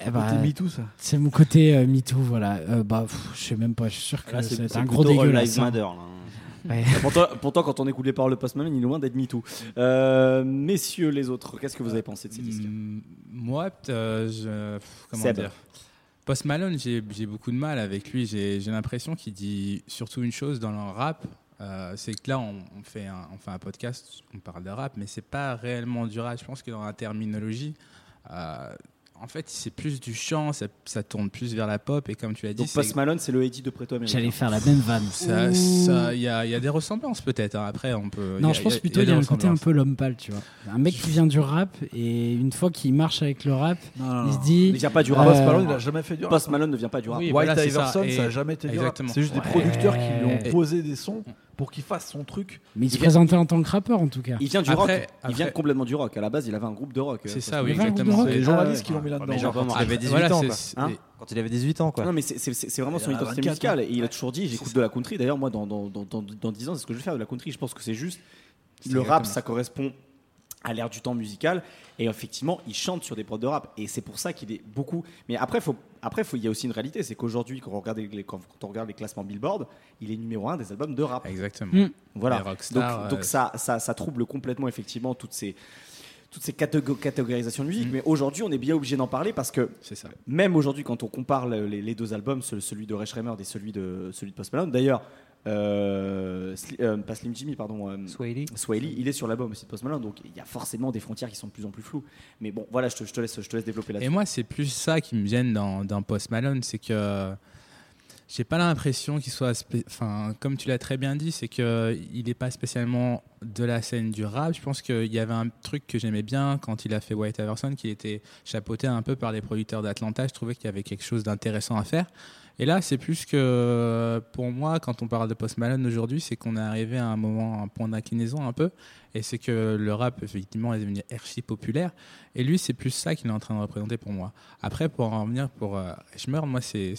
Eh Côté MeToo, ça. c'est mon côté euh, MeToo, voilà. Euh, bah, pff, je sais même pas, je suis sûr que Là, c'est c'est un gros dégueulasse. Hein. Là. Ouais. pourtant, pourtant, quand on écoute les paroles de Post Malone, il est loin d'être MeToo. Euh, messieurs les autres, qu'est-ce que vous avez pensé de ces disques Mm, Moi, euh, je, comment Seb. dire? Post Malone, j'ai beaucoup de mal avec lui. J'ai l'impression qu'il dit surtout une chose dans le rap. euh, c'est que là, on, fait un, un podcast, on parle de rap, mais c'est pas réellement du rap. Je pense que dans la terminologie, euh, en fait, c'est plus du chant, ça, ça tourne plus vers la pop. Et comme tu l'as dit, Donc Post Malone, c'est le Haiti de Préto Américain. J'allais faire la même vanne. ça- ça- il y, a, il y a des ressemblances peut-être. hein. Après, on peut. Non, il a- je pense il y a- plutôt qu'il y a un côté un peu l'homme pâle, tu vois. Un mec qui vient du rap et une fois qu'il marche avec le rap, Non, non, il se dit. Il vient pas du Euh, rap. Post Malone, il a jamais fait du rap. Post Malone ne vient pas du rap. Oui, White voilà, c'est ça. Ça, a jamais été du rap. C'est juste des producteurs qui lui ont Et- posé des sons pour qu'il fasse son truc. Mais il se Il vient- présentait en tant que rappeur en tout cas. Il vient du Après- rock. Il vient complètement du rock. À la base, il avait un groupe de rock. C'est ça, oui, exactement. rock. C'est Et- les journalistes qui l'ont mis là-dedans. quand il avait 18 Voilà, ans, quoi. Hein Quand il avait 18 ans, quoi. Non, mais c'est- vraiment son Il a identité 24, musicale. Et il a toujours dit j'écoute de la country. D'ailleurs, moi, dans, dans, dans, dans, dans 10 ans, c'est ce que je vais faire de la country. Je pense que c'est juste. Le rap, ça correspond à l'ère du temps musical. Et effectivement, il chante sur des prods de rap. Et c'est pour ça qu'il est beaucoup. Mais après, faut, après il y a aussi une réalité c'est qu'aujourd'hui, quand, on regarde les- quand, quand on regarde les classements Billboard, il est numéro un des albums de rap. Exactement. Mm. Voilà. Donc, euh, ça, ça, ça trouble complètement effectivement toutes ces, toutes ces catégo- catégorisations de musique. Mm. Mais aujourd'hui, on est bien obligé d'en parler parce que ça. même aujourd'hui, quand on compare le- les, les deux albums, ce- celui de Ray et celui de, celui de Post Malone, d'ailleurs, euh, Sli- euh, pas Slim Jimmy, pardon, euh, Swaley. Swaley, il est sur l'album aussi de Post Malone, donc il y a forcément des frontières qui sont de plus en plus floues. Mais bon, voilà, je te, je te laisse, je te laisse développer Et là-dessus. moi, c'est plus ça qui me gêne dans, dans Post Malone, c'est que j'ai pas l'impression qu'il soit. Enfin, comme tu l'as très bien dit, c'est que il n'est pas spécialement de la scène du rap. Je pense qu'il y avait un truc que j'aimais bien quand il a fait White Iverson, qui était chapeauté un peu par les producteurs d'Atlanta. Je trouvais qu'il y avait quelque chose d'intéressant à faire. Et là, c'est plus que pour moi, quand on parle de Post Malone aujourd'hui, c'est qu'on est arrivé à un moment, un point d'inclinaison un peu. Et c'est que le rap, effectivement, est devenu archi populaire. Et lui, c'est plus ça qu'il est en train de représenter pour moi. Après, pour en revenir pour euh, moi, c'est,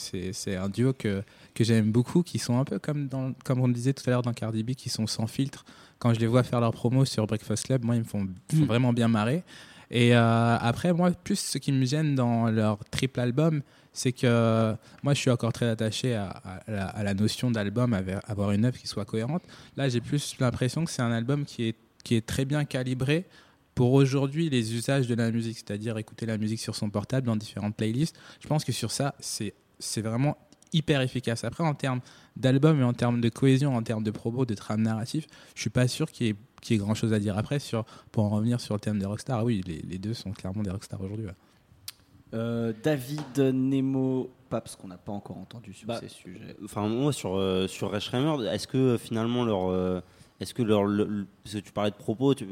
un duo que, que j'aime beaucoup, qui sont un peu comme, dans, comme on le disait tout à l'heure dans Cardi B, qui sont sans filtre. Quand je les vois faire leur promo sur Breakfast Club, moi, ils me font, font Mm. vraiment bien marrer. Et euh, après, moi, plus ce qui me gêne dans leur triple album, c'est que moi, je suis encore très attaché à, la, notion d'album, avoir une œuvre qui soit cohérente. Là, j'ai plus l'impression que c'est un album qui est, très bien calibré pour aujourd'hui les usages de la musique, c'est-à-dire écouter la musique sur son portable dans différentes playlists. Je pense que sur ça, c'est vraiment hyper efficace. Après, en termes d'album et en termes de cohésion, en termes de propos, de trame narratif, je suis pas sûr qu'il y ait, ait grand-chose à dire après. Pour en revenir sur le thème des rockstars, oui, les, deux sont clairement des rockstars aujourd'hui. Euh, David, Nemo, Paps, qu'on n'a pas encore entendu sur Bah, ces sujets. Enfin, moi, sur, euh, sur est-ce que euh, finalement leur. euh, est-ce que leur. le- le- parce que tu parlais de propos, tu,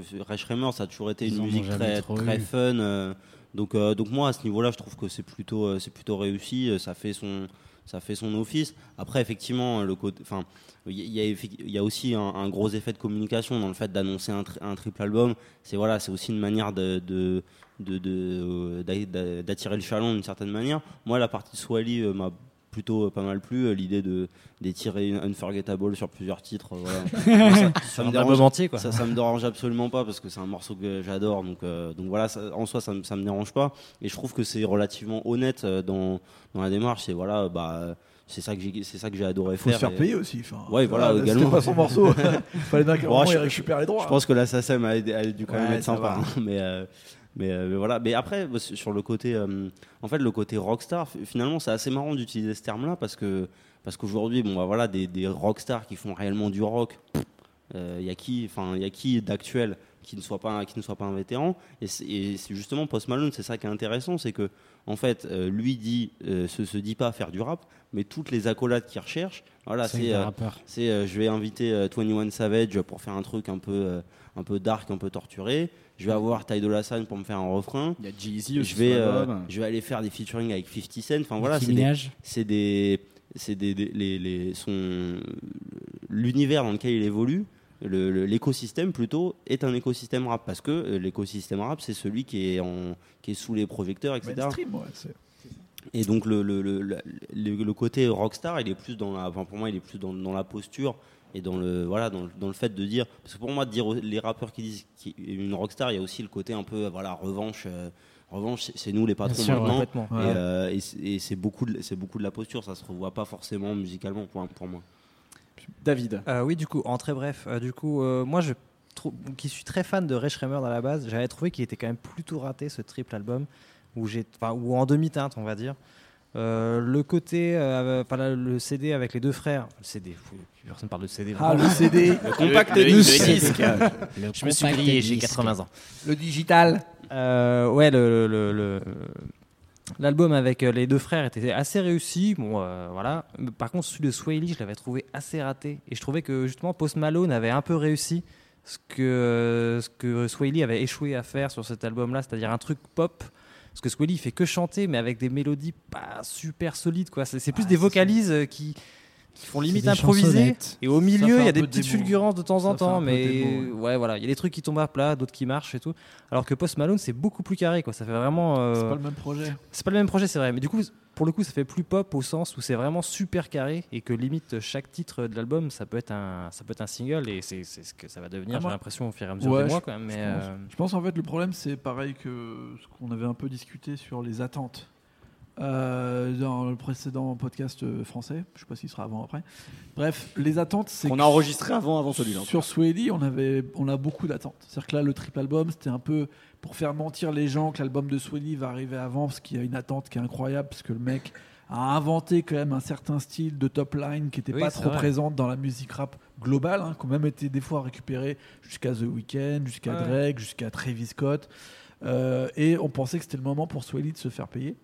ça a toujours été Ils une musique très, très eu. fun, euh, Donc, euh, donc moi, à ce niveau-là, je trouve que c'est plutôt, euh, c'est plutôt réussi. euh, Ça fait son, ça fait son office. Après, effectivement, le côté, enfin, il y, a- il y a aussi un, un gros effet de communication dans le fait d'annoncer un, tri- un triple album. C'est voilà, c'est aussi une manière de, de, de- de, euh, d'a- d'a- d'attirer le chaland d'une certaine manière. Moi, la partie Swally euh, m'a plutôt euh, pas mal plu. euh, L'idée de d'étirer une Unforgettable sur plusieurs titres, euh, voilà. Ça, ça me dérange album entier, quoi. ça, ça me dérange absolument pas parce que c'est un morceau que j'adore. Donc, euh, donc voilà, ça- en soi, ça, me- ça me dérange pas. Et je trouve que c'est relativement honnête euh, dans, dans la démarche. Et voilà, bah, c'est ça que j'ai, c'est ça que j'ai adoré Faut faire. se faire Et- payer aussi. Enfin, Ouais, voilà, C'était également. pas son morceau. Fallait bien qu'à un Bon, moment, je- il récupère les droits. Je pense que la SACEM a, aidé- a dû quand même être sympa. hein. mais, euh, mais, euh, mais voilà. Mais après, bah, sur le côté, euh, en fait, le côté rockstar, finalement, c'est assez marrant d'utiliser ce terme-là parce que parce qu'aujourd'hui, bon, bah, voilà, des, des rockstars qui font réellement du rock, il y a qui, enfin, il y a qui d'actuel qui ne soit pas qui ne soit pas un vétéran et c'est justement Post Malone c'est ça qui est intéressant c'est que en fait euh, lui dit euh, se, se dit pas faire du rap mais toutes les accolades qu'il recherche voilà C'est c'est euh, euh, je vais inviter euh, 21 Savage pour faire un truc un peu euh, un peu dark un peu torturé je vais avoir Ty Dolla Sign pour me faire un refrain. Il y a Jeezy aussi je vais euh, je vais aller faire des featuring avec 50 Cent. Enfin voilà c'est des, c'est des c'est des, des- les, les son l'univers dans lequel il évolue le- le- l'écosystème plutôt est un écosystème rap parce que euh, l'écosystème rap c'est celui qui est en qui est sous les projecteurs etc Mainstream, ouais, c'est- et donc le, le, le, le- le- le côté rockstar, il est plus dans la, enfin, pour moi, il est plus dans, dans la posture et dans le voilà dans, le- dans le fait de dire parce que pour moi de dire aux- les rappeurs qui disent qu'il y a une rockstar, il y a aussi le côté un peu voilà revanche. euh, revanche, c'est- nous les patrons sûr, maintenant. Et, euh, et c'est- et c'est beaucoup, de- c'est beaucoup de la posture. Ça se revoit pas forcément musicalement pour, pour moi. David. Euh, oui, du coup, en très bref, euh, du coup, euh, moi, je qui suis très fan de Ray Schremer à la base, j'avais trouvé qu'il était quand même plutôt raté ce triple album, où j'ai, enfin, ou en demi-teinte, on va dire. Euh, le côté, euh, enfin, là, le CD avec les deux frères, le CD, personne parle de CD. Ah, le CD, Compact le- disque. le- Je me suis grillé, j'ai 80 ans. le digital. Euh, ouais, le, le- le- l'album avec euh, les deux frères était assez réussi. Bon, euh, voilà. Par contre, celui de Swaley, je l'avais trouvé assez raté. Et je trouvais que justement Post Malone avait un peu réussi ce que, euh, ce que Swaley avait échoué à faire sur cet album-là, c'est-à-dire un truc pop. Parce que Swaley, il fait que chanter, mais avec des mélodies pas super solides. quoi. C'est plus Ah, des vocalises euh, qui, qui font limite improviser. Et au milieu, il y a des petites démo. fulgurances de temps en temps, mais démo, ouais. voilà, il y a des trucs qui tombent à plat, d'autres qui marchent et tout. Alors que Post Malone, c'est beaucoup plus carré, quoi. Ça fait vraiment. euh, C'est pas le même projet. c'est pas le même projet, c'est vrai, mais du coup, pour le coup, ça fait plus pop au sens où c'est vraiment super carré et que limite chaque titre de l'album, ça peut être un, ça peut être un single et c'est c'est ce que ça va devenir. Ah, j'ai l'impression au fur et à mesure Ouais, des mois, je- quand même. Mais je, pense. euh, Je pense en fait le problème c'est pareil que ce qu'on avait un peu discuté sur les attentes Euh, dans le précédent podcast euh, français. Je sais pas s'il sera avant ou après. Bref, les attentes c'est On a enregistré avant, avant celui-là. Sur Swaley, on avait, on a beaucoup d'attentes. C'est-à-dire que là, le triple album, c'était un peu pour faire mentir les gens que l'album de Swaley va arriver avant, parce qu'il y a une attente qui est incroyable, parce que le mec a inventé quand même un certain style de top line qui n'était Oui, pas trop vrai. présente dans la musique rap globale, hein, qui ont même été des fois récupéré jusqu'à The Weeknd, jusqu'à Ouais. Drake, jusqu'à Travis Scott. Euh, et on pensait que c'était le moment pour Swaley de se faire payer.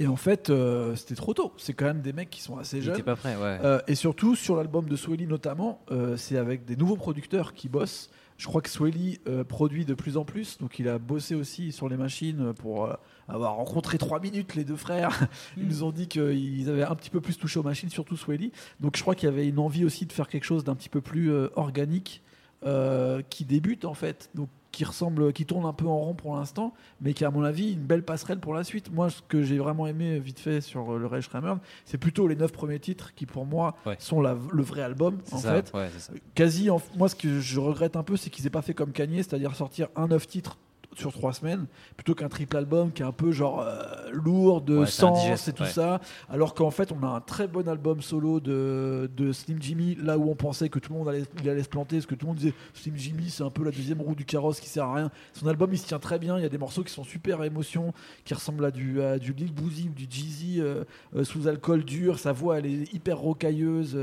Et en fait, euh, c'était trop tôt. C'est quand même des mecs qui sont assez jeunes. pas prêt, ouais. Euh, et surtout, sur l'album de Swelly notamment, euh, c'est avec des nouveaux producteurs qui bossent. Je crois que Swelly euh, produit de plus en plus, donc il a bossé aussi sur les machines pour euh, avoir rencontré trois minutes les deux frères. Ils nous ont dit qu'ils avaient un petit peu plus touché aux machines, surtout Swelly. Donc je crois qu'il y avait une envie aussi de faire quelque chose d'un petit peu plus euh, organique, euh, qui débute en fait, donc qui ressemble, qui tourne un peu en rond pour l'instant, mais qui à mon avis une belle passerelle pour la suite. Moi, ce que j'ai vraiment aimé vite fait sur euh, le Ray Schremer, c'est plutôt les neuf premiers titres qui pour moi Ouais. sont la- le vrai album en ça, fait. ouais. Quasi, en- moi ce que je regrette un peu, c'est qu'ils aient pas fait comme Kanye, c'est-à-dire sortir un neuf titres sur trois semaines, plutôt qu'un triple album qui est un peu genre euh, lourd de Ouais, sens et tout ouais. ça, alors qu'en fait on a un très bon album solo de, de Slim Jimmy, là où on pensait que tout le monde allait, il allait se planter, parce que tout le monde disait Slim Jimmy c'est un peu la deuxième roue du carrosse qui sert à rien. Son album il se tient très bien, il y a des morceaux qui sont super émotion, qui ressemblent à du, à du Lil Boozy ou du Jeezy euh, euh, sous alcool dur, sa voix elle est hyper rocailleuse,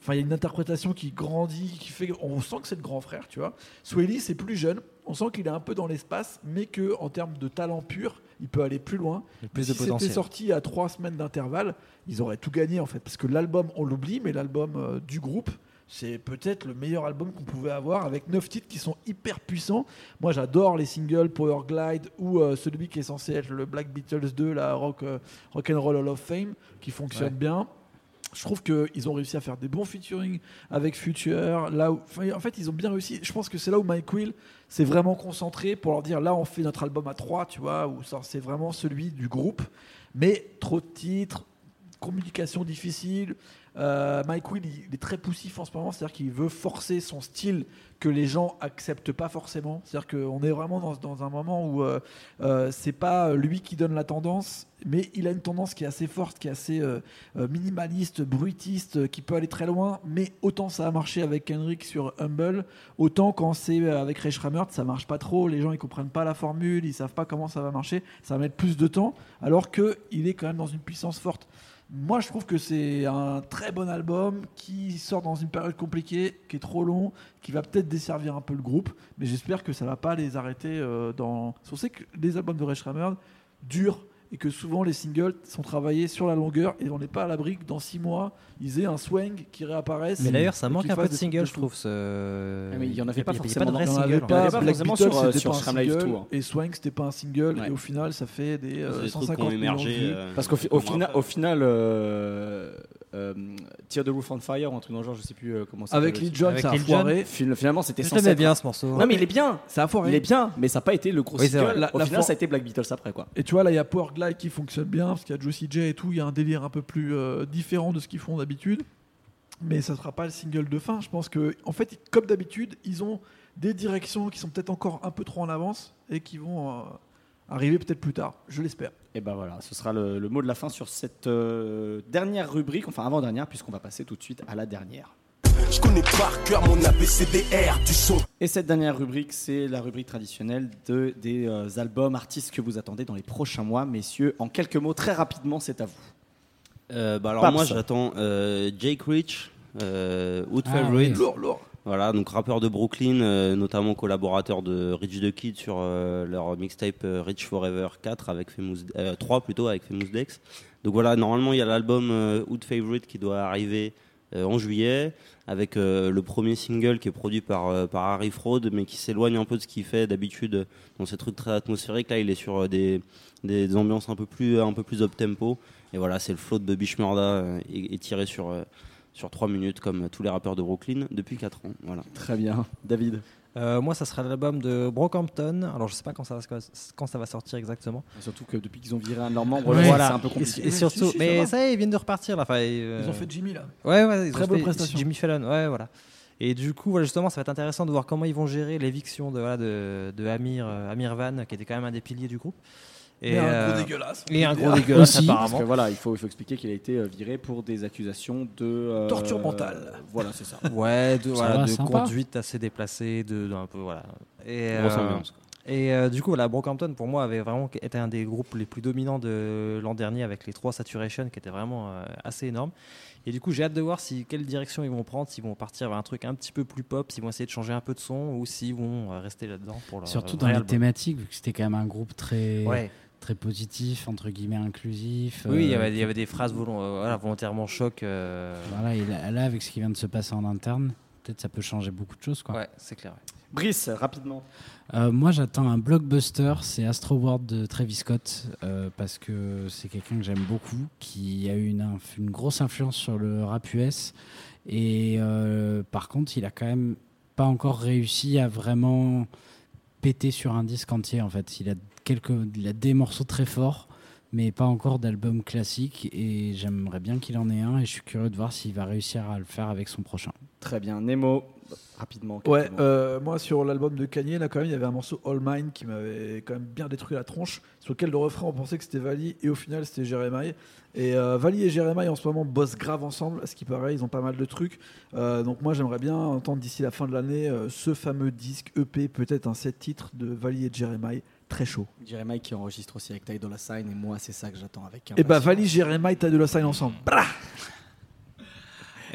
enfin il y a une interprétation qui grandit, qui fait, on sent que c'est le grand frère, tu vois. Swelly c'est plus jeune, on sent qu'il est un peu dans l'espace, mais que en termes de talent pur, il peut aller plus loin. Plus si c'était sorti à trois semaines d'intervalle, ils auraient tout gagné en fait, parce que l'album on l'oublie, mais l'album euh, du groupe c'est peut-être le meilleur album qu'on pouvait avoir avec 9 titres qui sont hyper puissants. Moi j'adore les singles Power Glide ou euh, celui qui est censé être le Black Beatles 2, la Rock, euh, Rock and Roll Hall of Fame, qui fonctionne bien. Je trouve qu'ils ont réussi à faire des bons featuring avec Future. Là où, en fait, ils ont bien réussi. Je pense que c'est là où Mike Will s'est vraiment concentré pour leur dire là, on fait notre album à 3, tu vois, ça, c'est vraiment celui du groupe. Mais trop de titres, communication difficile. Euh, Mike Will, il, est très poussif en ce moment, c'est-à-dire qu'il veut forcer son style que les gens acceptent pas forcément. C'est-à-dire qu'on est vraiment dans, dans un moment où euh, euh, c'est pas lui qui donne la tendance, mais il a une tendance qui est assez forte, qui est assez euh, euh, minimaliste, bruitiste, qui peut aller très loin. Mais autant ça a marché avec Henrik sur Humble, autant quand c'est avec Ray Schrammert, ça marche pas trop. Les gens ils comprennent pas la formule, ils savent pas comment ça va marcher, ça va mettre plus de temps, alors que il est quand même dans une puissance forte. Moi, je trouve que c'est un très bon album qui sort dans une période compliquée, qui est trop long, qui va peut-être desservir un peu le groupe, mais j'espère que ça va pas les arrêter euh, dans. On sait que les albums de Ray Schrammerd durent et que souvent les singles sont travaillés sur la longueur et on n'est pas à l'abri que dans 6 mois ils aient un swing qui réapparaisse. Mais d'ailleurs, ça manque un peu de singles, je trouve. Ce... Ah, mais il y en avait pas forcément de vrais Il n'y en avait singles. pas, pas Black Beatles, sur, sur pas un single, Tour. et Swing c'était pas un single Ouais. et au final ça fait des euh, C'est des trucs qui 150 ont millions de émergé. vues. euh, Parce qu'au fi- final, au final euh, euh, Tear the Roof on Fire ou un truc dans le genre, je sais plus euh, comment ça Avec Lee. John, Avec ça a foiré. Fin- Finalement, c'était Je censé être- bien ce morceau. Non, mais il est bien. Ça a foiré. Il est bien, mais ça n'a pas été le gros Oui, c'est single. vrai. La- Au la final, for- ça a été Black Beatles après, quoi. Et tu vois, là, il y a Power Glide qui fonctionne bien, parce qu'il y a Juicy J et tout, il y a un délire un peu plus euh, différent de ce qu'ils font d'habitude. Mais ça ne sera pas le single de fin. Je pense que, en fait, comme d'habitude, ils ont des directions qui sont peut-être encore un peu trop en avance et qui vont euh, arriver peut-être plus tard. Je l'espère. Et ben voilà, ce sera le, le mot de la fin sur cette euh, dernière rubrique, enfin avant-dernière, puisqu'on va passer tout de suite à la dernière. Je connais par cœur mon ABCDR du son. Et cette dernière rubrique, c'est la rubrique traditionnelle de, des euh, albums, artistes que vous attendez dans les prochains mois. Messieurs, en quelques mots, très rapidement, c'est à vous. Euh, bah alors Paps. moi j'attends euh, Jake Rich, euh, Wood Ah, Favorite, oui. Lourd, lourd. Voilà donc rappeur de Brooklyn, euh, notamment collaborateur de Rich the Kid sur euh, leur mixtape euh, Rich Forever 4 avec Famous, euh, 3 plutôt avec Famous Dex. Donc voilà normalement il y a l'album Wood Favorite qui doit arriver en juillet avec le premier single qui est produit par, par Harry Fraud mais qui s'éloigne un peu de ce qu'il fait d'habitude dans ces trucs très atmosphériques là il est sur des, des ambiances un peu plus un peu plus up tempo et voilà c'est le flow de Bobby Shmurda euh, et, et tiré sur sur 3 minutes comme tous les rappeurs de Brooklyn depuis 4 ans voilà Très bien. David? Euh, moi, ça sera l'album de Brockhampton. Alors, je sais pas quand ça va, quand ça va sortir exactement. Surtout que depuis qu'ils ont viré un de leurs membres, Ouais. là, Voilà. c'est un peu compliqué. et surtout, Si, si, ça mais ça, y est, ils viennent de repartir là. Enfin, euh, Ils ont fait Jimmy là. Ouais, ouais, ils Très ont bonne fait prestation. Jimmy Fallon, ouais, voilà. Et du coup, voilà, justement, ça va être intéressant de voir comment ils vont gérer l'éviction de, voilà, de, de Amir, euh, Amir Van, qui était quand même un des piliers du groupe. Et, un euh, gros dégueulasse. Et un gros dégueulasse, Aussi. Parce apparemment. que voilà, il faut, il faut expliquer qu'il a été euh, viré pour des accusations de euh, Torture mentale. Voilà, c'est ça. Ouais, de, voilà, de conduite assez déplacée, de, d'un peu, voilà. Et, grosse euh, ambiance Et euh, du coup, voilà, Brockhampton, pour moi, avait vraiment été un des groupes les plus dominants de l'an dernier avec les trois Saturation qui étaient vraiment euh, assez énormes. Et du coup, j'ai hâte de voir si, quelle direction ils vont prendre, s'ils vont partir vers un truc un petit peu plus pop, s'ils vont essayer de changer un peu de son ou s'ils vont rester là-dedans pour leur Surtout dans les thématiques, vu que c'était quand même un groupe très, Ouais. Très positif, entre guillemets inclusif. Oui, il y euh, avait, il y avait des phrases euh, voilà, volontairement choc. euh, Voilà, et là, là, avec ce qui vient de se passer en interne, peut-être ça peut changer beaucoup de choses. Quoi. Ouais, c'est clair. ouais. Brice, rapidement. Euh, moi, j'attends un blockbuster, c'est Astro World de Travis Scott, euh, parce que c'est quelqu'un que j'aime beaucoup, qui a eu une, grosse influence sur le rap US. Et euh, par contre, il a quand même pas encore réussi à vraiment péter sur un disque entier. En fait, il a quelques, il a des morceaux très forts, mais pas encore d'album classique. Et j'aimerais bien qu'il en ait un. Et je suis curieux de voir s'il va réussir à le faire avec son prochain. Très bien. Nemo, rapidement. Ouais, euh, moi sur l'album de Kanye, là quand même, il y avait un morceau All Mine qui m'avait quand même bien détruit la tronche, sur lequel le refrain on pensait que c'était Vali et au final c'était Jeremiah. Et euh, Vali et Jeremiah en ce moment bossent grave ensemble, à ce qui paraît, ils ont pas mal de trucs. Euh, donc moi j'aimerais bien entendre d'ici la fin de l'année euh, ce fameux disque EP, peut-être un set titre de Vali et Jeremiah, très chaud. Jeremiah qui enregistre aussi avec Ty Dolla Sign et moi c'est ça que j'attends avec Et bah impatience. Vali, Jeremiah, t'as de la sign ensemble. Brah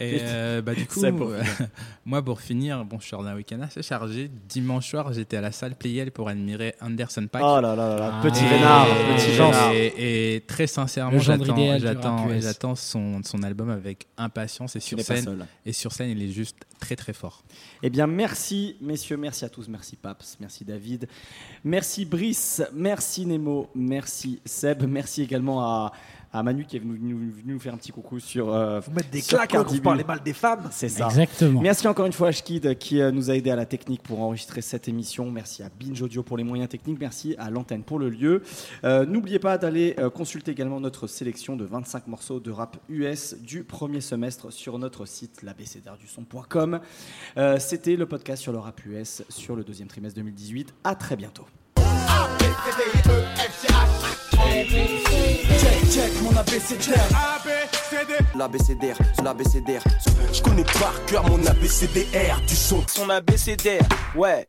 Et euh, bah, du coup, pour euh, moi, pour finir, bon, je sors d'un week-end assez chargé. Dimanche soir, j'étais à la salle Playel pour admirer Anderson Paak. Oh là là là Ah. petit et- petit Vénard. Et, et très sincèrement, j'attends, son, son album avec impatience et sur scène. Et sur scène, il est juste très très fort. Eh bien, merci, messieurs, merci à tous, merci Paps, merci David, merci Brice, merci Nemo, merci Seb, merci également à, à Manu qui est venu, venu- venu nous faire un petit coucou sur. euh, Vous mettre des claques pour parler mal des femmes. C'est ça. Exactement. Merci encore une fois à Shkid qui euh, nous a aidé à la technique pour enregistrer cette émission. Merci à Binge Audio pour les moyens techniques. Merci à l'antenne pour le lieu. Euh, N'oubliez pas d'aller euh, consulter également notre sélection de 25 morceaux de rap US du premier semestre sur notre site labcdrduson.com. Euh, C'était le podcast sur le rap US sur le deuxième trimestre 2018. À très bientôt. Check, check mon abécédaire. L'abécédaire, l'abécédaire. Je connais par cœur mon abécédaire du son. Son abécédaire, ouais.